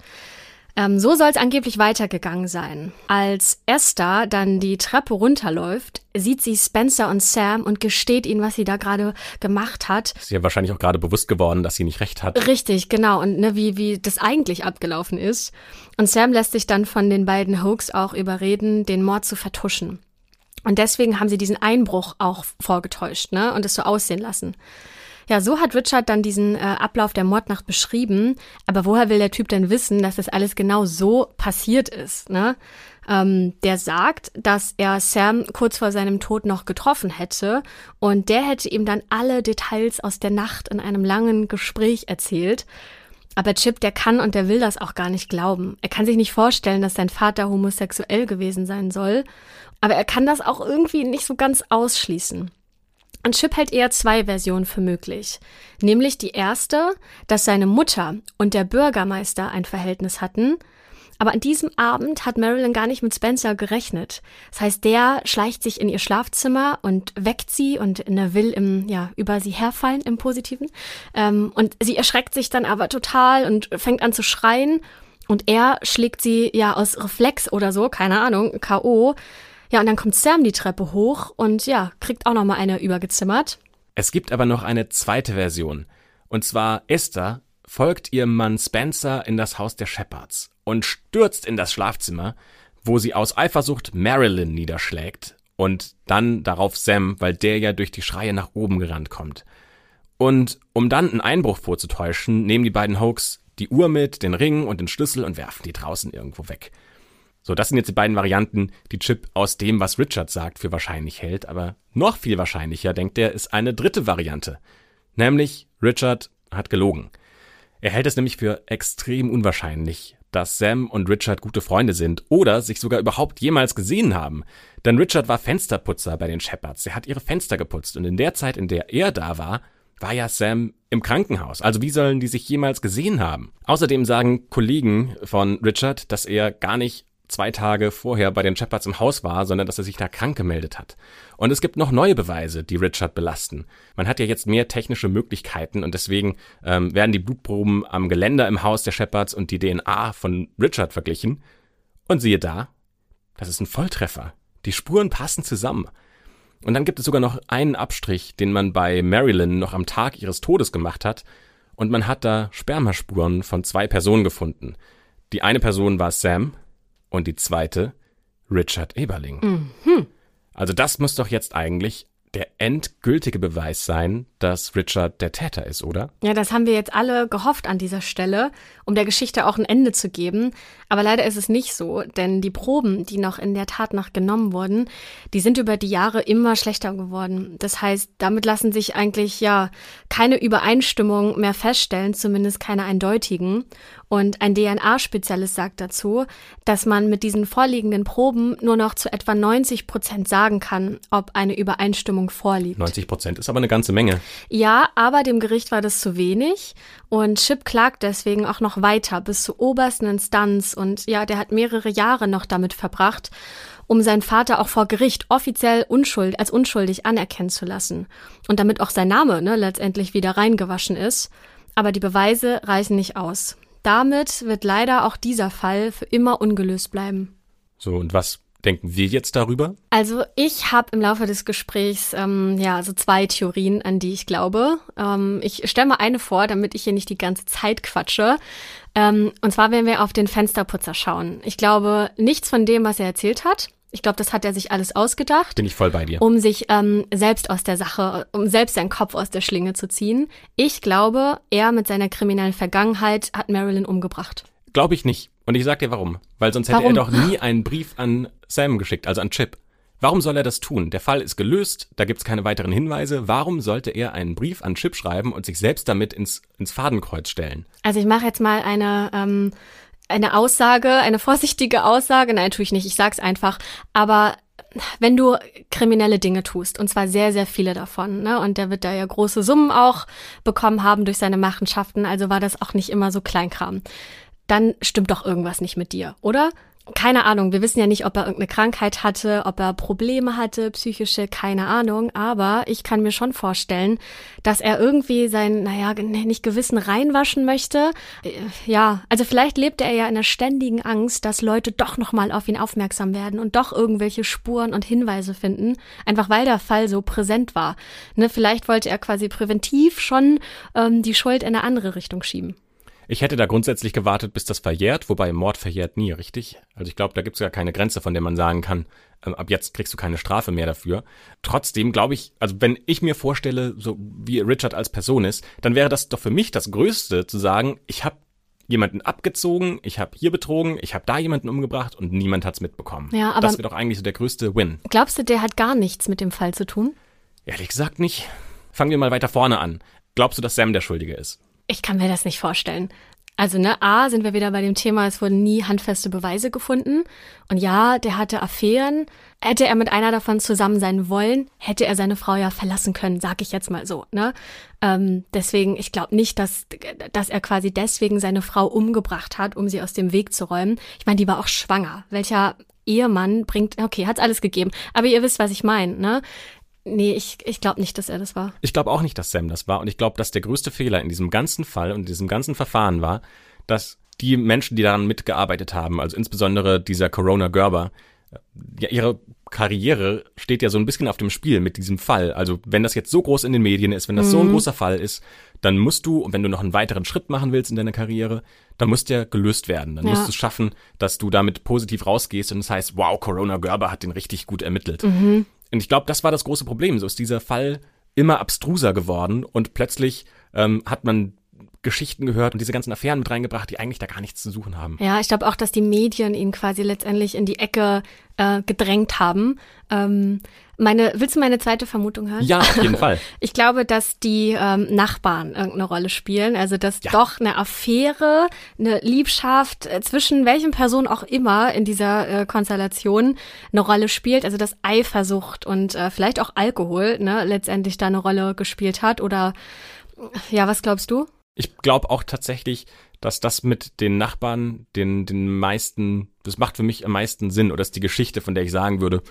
Speaker 2: Ähm, so soll es angeblich weitergegangen sein. Als Esther dann die Treppe runterläuft, sieht sie Spencer und Sam und gesteht ihnen, was sie da gerade gemacht hat.
Speaker 3: Ist ihr wahrscheinlich auch gerade bewusst geworden, dass sie nicht recht hat.
Speaker 2: Richtig, genau. Und ne, wie, wie das eigentlich abgelaufen ist. Und Sam lässt sich dann von den beiden Hoax auch überreden, den Mord zu vertuschen. Und deswegen haben sie diesen Einbruch auch vorgetäuscht, ne? Und es so aussehen lassen. Ja, so hat Richard dann diesen äh, Ablauf der Mordnacht beschrieben. Aber woher will der Typ denn wissen, dass das alles genau so passiert ist? Ne? Ähm, der sagt, dass er Sam kurz vor seinem Tod noch getroffen hätte und der hätte ihm dann alle Details aus der Nacht in einem langen Gespräch erzählt. Aber Chip, der kann und der will das auch gar nicht glauben. Er kann sich nicht vorstellen, dass sein Vater homosexuell gewesen sein soll. Aber er kann das auch irgendwie nicht so ganz ausschließen. Und Chip hält eher zwei Versionen für möglich. Nämlich die erste, dass seine Mutter und der Bürgermeister ein Verhältnis hatten. Aber an diesem Abend hat Marilyn gar nicht mit Spencer gerechnet. Das heißt, der schleicht sich in ihr Schlafzimmer und weckt sie und ne, will im, ja, über sie herfallen im Positiven. Ähm, und sie erschreckt sich dann aber total und fängt an zu schreien. Und er schlägt sie ja aus Reflex oder so, keine Ahnung, K.O. Ja, und dann kommt Sam die Treppe hoch und ja, kriegt auch noch mal eine übergezimmert.
Speaker 3: Es gibt aber noch eine zweite Version. Und zwar Esther folgt ihrem Mann Spencer in das Haus der Shepherds und stürzt in das Schlafzimmer, wo sie aus Eifersucht Marilyn niederschlägt und dann darauf Sam, weil der ja durch die Schreie nach oben gerannt kommt. Und um dann einen Einbruch vorzutäuschen, nehmen die beiden Hoax die Uhr mit, den Ring und den Schlüssel und werfen die draußen irgendwo weg. So, das sind jetzt die beiden Varianten, die Chip aus dem, was Richard sagt, für wahrscheinlich hält. Aber noch viel wahrscheinlicher, denkt er, ist eine dritte Variante. Nämlich, Richard hat gelogen. Er hält es nämlich für extrem unwahrscheinlich, dass Sam und Richard gute Freunde sind oder sich sogar überhaupt jemals gesehen haben. Denn Richard war Fensterputzer bei den Shepherds. Er hat ihre Fenster geputzt und in der Zeit, in der er da war, war ja Sam im Krankenhaus. Also wie sollen die sich jemals gesehen haben? Außerdem sagen Kollegen von Richard, dass er gar nicht zwei Tage vorher bei den Shepherds im Haus war, sondern dass er sich da krank gemeldet hat. Und es gibt noch neue Beweise, die Richard belasten. Man hat ja jetzt mehr technische Möglichkeiten und deswegen ähm, werden die Blutproben am Geländer im Haus der Shepherds und die DNA von Richard verglichen. Und siehe da, das ist ein Volltreffer. Die Spuren passen zusammen. Und dann gibt es sogar noch einen Abstrich, den man bei Marilyn noch am Tag ihres Todes gemacht hat. Und man hat da Spermaspuren von zwei Personen gefunden. Die eine Person war Sam, und die zweite Richard Eberling. Mhm. Also das muss doch jetzt eigentlich der endgültige Beweis sein, dass Richard der Täter ist, oder?
Speaker 2: Ja, das haben wir jetzt alle gehofft an dieser Stelle, um der Geschichte auch ein Ende zu geben. Aber leider ist es nicht so, denn die Proben, die noch in der Tat nach genommen wurden, die sind über die Jahre immer schlechter geworden. Das heißt, damit lassen sich eigentlich ja keine Übereinstimmung mehr feststellen, zumindest keine eindeutigen. Und ein DNA-Spezialist sagt dazu, dass man mit diesen vorliegenden Proben nur noch zu etwa 90 Prozent sagen kann, ob eine Übereinstimmung vorliegt.
Speaker 3: 90 Prozent ist aber eine ganze Menge.
Speaker 2: Ja, aber dem Gericht war das zu wenig. Und Chip klagt deswegen auch noch weiter bis zur obersten Instanz. Und ja, der hat mehrere Jahre noch damit verbracht um seinen Vater auch vor Gericht offiziell unschuld, als unschuldig anerkennen zu lassen. Und damit auch sein Name ne, letztendlich wieder reingewaschen ist. Aber die Beweise reichen nicht aus. Damit wird leider auch dieser Fall für immer ungelöst bleiben.
Speaker 3: So, und was denken wir jetzt darüber?
Speaker 2: Also ich habe im Laufe des Gesprächs ähm, ja so zwei Theorien, an die ich glaube. Ähm, ich stelle mal eine vor, damit ich hier nicht die ganze Zeit quatsche. Ähm, und zwar, wenn wir auf den Fensterputzer schauen. Ich glaube nichts von dem, was er erzählt hat. Ich glaube, das hat er sich alles ausgedacht.
Speaker 3: Bin ich voll bei dir.
Speaker 2: Um sich ähm, selbst aus der Sache, um selbst seinen Kopf aus der Schlinge zu ziehen. Ich glaube, er mit seiner kriminellen Vergangenheit hat Marilyn umgebracht.
Speaker 3: Glaube ich nicht. Und ich sag dir warum. Weil sonst hätte
Speaker 2: Warum?
Speaker 3: er doch nie einen Brief an Sam geschickt, also an Chip. Warum soll er das tun? Der Fall ist gelöst, da gibt's keine weiteren Hinweise. Warum sollte er einen Brief an Chip schreiben und sich selbst damit ins, ins Fadenkreuz stellen?
Speaker 2: Also ich mache jetzt mal eine, ähm, eine Aussage, eine vorsichtige Aussage. Nein, tue ich nicht. Ich sag's einfach. Aber wenn du kriminelle Dinge tust, und zwar sehr, sehr viele davon, ne, und der wird da ja große Summen auch bekommen haben durch seine Machenschaften, also war das auch nicht immer so Kleinkram, dann stimmt doch irgendwas nicht mit dir, oder? Keine Ahnung, wir wissen ja nicht, ob er irgendeine Krankheit hatte, ob er Probleme hatte, psychische, keine Ahnung, aber ich kann mir schon vorstellen, dass er irgendwie sein, naja, nicht Gewissen reinwaschen möchte. Äh, Ja, also vielleicht lebt er ja in der ständigen Angst, dass Leute doch nochmal auf ihn aufmerksam werden und doch irgendwelche Spuren und Hinweise finden, einfach weil der Fall so präsent war. Ne, vielleicht wollte er quasi präventiv schon ähm, die Schuld in eine andere Richtung schieben.
Speaker 3: Ich hätte da grundsätzlich gewartet, bis das verjährt, wobei Mord verjährt nie, richtig? Also ich glaube, da gibt's ja keine Grenze, von der man sagen kann, ähm, ab jetzt kriegst du keine Strafe mehr dafür. Trotzdem glaube ich, also wenn ich mir vorstelle, so wie Richard als Person ist, dann wäre das doch für mich das Größte, zu sagen, ich habe jemanden abgezogen, ich habe hier betrogen, ich habe da jemanden umgebracht und niemand hat's mitbekommen.
Speaker 2: Ja, aber-
Speaker 3: das wäre doch eigentlich so der größte Win.
Speaker 2: Glaubst du, der hat gar nichts mit dem Fall zu tun?
Speaker 3: Ehrlich gesagt nicht. Fangen wir mal weiter vorne an. Glaubst du, dass Sam der Schuldige ist?
Speaker 2: Ich kann mir das nicht vorstellen. Also, ne, A, sind wir wieder bei dem Thema, es wurden nie handfeste Beweise gefunden. Und ja, der hatte Affären. Hätte er mit einer davon zusammen sein wollen, hätte er seine Frau ja verlassen können, sag ich jetzt mal so, ne? Ähm, deswegen, ich glaube nicht, dass, dass er quasi deswegen seine Frau umgebracht hat, um sie aus dem Weg zu räumen. Ich meine, die war auch schwanger. Welcher Ehemann bringt, okay, hat's alles gegeben. Aber ihr wisst, was ich meine, ne? Nee, ich, ich glaube nicht, dass er das war.
Speaker 3: Ich glaube auch nicht, dass Sam das war. Und ich glaube, dass der größte Fehler in diesem ganzen Fall und in diesem ganzen Verfahren war, dass die Menschen, die daran mitgearbeitet haben, also insbesondere dieser Corona Gerber, ja, ihre Karriere steht ja so ein bisschen auf dem Spiel mit diesem Fall. Also wenn das jetzt so groß in den Medien ist, wenn das so ein großer Fall ist, dann musst du, und wenn du noch einen weiteren Schritt machen willst in deiner Karriere, dann muss der gelöst werden. Dann
Speaker 2: Ja.
Speaker 3: musst du es schaffen, dass du damit positiv rausgehst und es das heißt, wow, Corona Gerber hat den richtig gut ermittelt.
Speaker 2: Mhm.
Speaker 3: Und ich glaube, das war das große Problem. So ist dieser Fall immer abstruser geworden und plötzlich ähm, hat man Geschichten gehört und diese ganzen Affären mit reingebracht, die eigentlich da gar nichts zu suchen haben.
Speaker 2: Ja, ich glaube auch, dass die Medien ihn quasi letztendlich in die Ecke äh, gedrängt haben. Ähm, meine, willst du meine zweite Vermutung hören?
Speaker 3: Ja, auf jeden Fall.
Speaker 2: Ich glaube, dass die ähm, Nachbarn irgendeine Rolle spielen. Also, dass
Speaker 3: Ja.
Speaker 2: doch eine Affäre, eine Liebschaft äh, zwischen welchen Personen auch immer in dieser äh, Konstellation eine Rolle spielt. Also, dass Eifersucht und äh, vielleicht auch Alkohol ne, letztendlich da eine Rolle gespielt hat. Oder ja, was glaubst du?
Speaker 3: Ich glaube auch tatsächlich, dass das mit den Nachbarn den, den meisten, das macht für mich am meisten Sinn oder ist die Geschichte, von der ich sagen würde,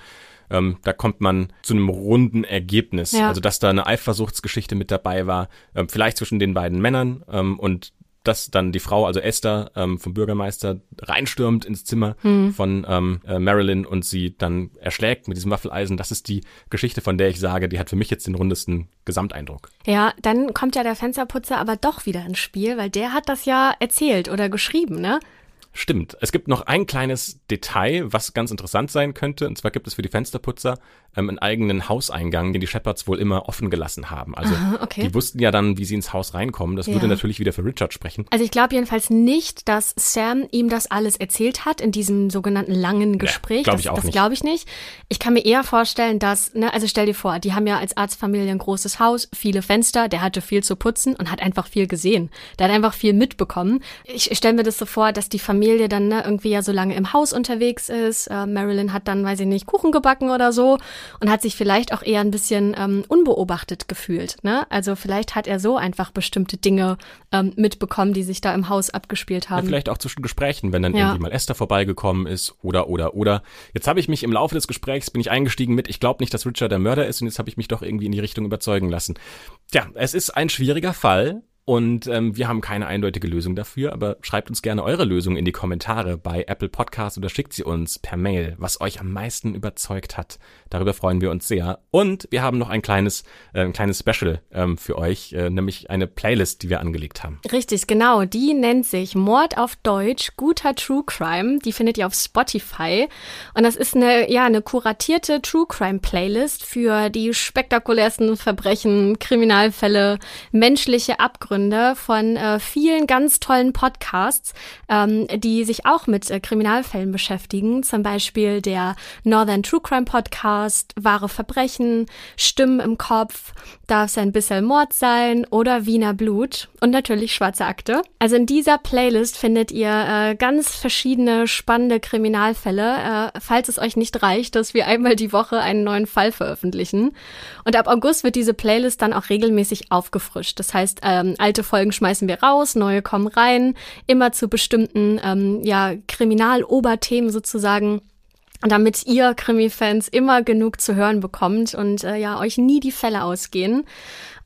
Speaker 3: ähm, da kommt man zu einem runden Ergebnis.
Speaker 2: Ja.
Speaker 3: Also dass da eine Eifersuchtsgeschichte mit dabei war, ähm, vielleicht zwischen den beiden Männern ähm, und dass dann die Frau, also Esther ähm, vom Bürgermeister, reinstürmt ins Zimmer von ähm, äh, Marilyn und sie dann erschlägt mit diesem Waffeleisen. Das ist die Geschichte, von der ich sage, die hat für mich jetzt den rundesten Gesamteindruck.
Speaker 2: Ja, dann kommt ja der Fensterputzer aber doch wieder ins Spiel, weil der hat das ja erzählt oder geschrieben, ne?
Speaker 3: Stimmt. Es gibt noch ein kleines Detail, was ganz interessant sein könnte. Und zwar gibt es für die Fensterputzer ähm, einen eigenen Hauseingang, den die Shepherds wohl immer offen gelassen haben. Also
Speaker 2: Aha, okay.
Speaker 3: die wussten ja dann, wie sie ins Haus reinkommen. Das
Speaker 2: Ja.
Speaker 3: würde natürlich wieder für Richard sprechen.
Speaker 2: Also ich glaube jedenfalls nicht, dass Sam ihm das alles erzählt hat in diesem sogenannten langen Gespräch.
Speaker 3: glaub
Speaker 2: das
Speaker 3: ich auch
Speaker 2: das glaube ich nicht. Ich kann mir eher vorstellen, dass, ne, also stell dir vor, die haben ja als Arztfamilie ein großes Haus, viele Fenster, der hatte viel zu putzen und hat einfach viel gesehen. Der hat einfach viel mitbekommen. Ich stelle mir das so vor, dass die Familie dann ne, irgendwie ja so lange im Haus unterwegs ist. Äh, Marilyn hat dann, weiß ich nicht, Kuchen gebacken oder so und hat sich vielleicht auch eher ein bisschen ähm, unbeobachtet gefühlt. Ne? Also vielleicht hat er so einfach bestimmte Dinge ähm, mitbekommen, die sich da im Haus abgespielt
Speaker 3: Ja,
Speaker 2: haben.
Speaker 3: vielleicht auch zwischen Gesprächen, wenn dann
Speaker 2: Ja.
Speaker 3: irgendwie mal Esther vorbeigekommen ist oder, oder, oder. Jetzt habe ich mich im Laufe des Gesprächs, bin ich eingestiegen mit, ich glaube nicht, dass Richard der Mörder ist und jetzt habe ich mich doch irgendwie in die Richtung überzeugen lassen. Tja, es ist ein schwieriger Fall Und ähm, wir haben keine eindeutige Lösung dafür, aber schreibt uns gerne eure Lösung in die Kommentare bei Apple Podcasts oder schickt sie uns per Mail, was euch am meisten überzeugt hat. Darüber freuen wir uns sehr. Und wir haben noch ein kleines, äh, ein kleines Special ähm, für euch, äh, nämlich eine Playlist, die wir angelegt haben.
Speaker 2: Richtig, genau. Die nennt sich Mord auf Deutsch, guter True Crime. Die findet ihr auf Spotify. Und das ist eine, ja, eine kuratierte True Crime Playlist für die spektakulärsten Verbrechen, Kriminalfälle, menschliche Abgründe von äh, vielen ganz tollen Podcasts, ähm, die sich auch mit äh, Kriminalfällen beschäftigen. Zum Beispiel der Northern True Crime Podcast, Wahre Verbrechen, Stimmen im Kopf, darf es ein bisschen Mord sein oder Wiener Blut und natürlich Schwarze Akte. Also in dieser Playlist findet ihr äh, ganz verschiedene spannende Kriminalfälle, äh, falls es euch nicht reicht, dass wir einmal die Woche einen neuen Fall veröffentlichen. Und ab August wird diese Playlist dann auch regelmäßig aufgefrischt. Das heißt, ähm, alte Folgen schmeißen wir raus, neue kommen rein, immer zu bestimmten ähm, ja, Kriminaloberthemen sozusagen damit ihr Krimi-Fans immer genug zu hören bekommt und äh, ja euch nie die Fälle ausgehen.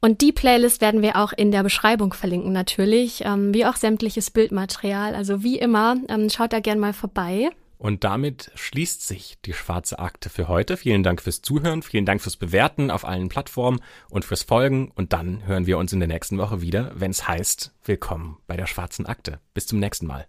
Speaker 2: Und die Playlist werden wir auch in der Beschreibung verlinken natürlich, ähm, wie auch sämtliches Bildmaterial. Also wie immer, ähm, schaut da gern mal vorbei.
Speaker 3: Und damit schließt sich die schwarze Akte für heute. Vielen Dank fürs Zuhören, vielen Dank fürs Bewerten auf allen Plattformen und fürs Folgen. Und dann hören wir uns in der nächsten Woche wieder, wenn es heißt, willkommen bei der schwarzen Akte. Bis zum nächsten Mal.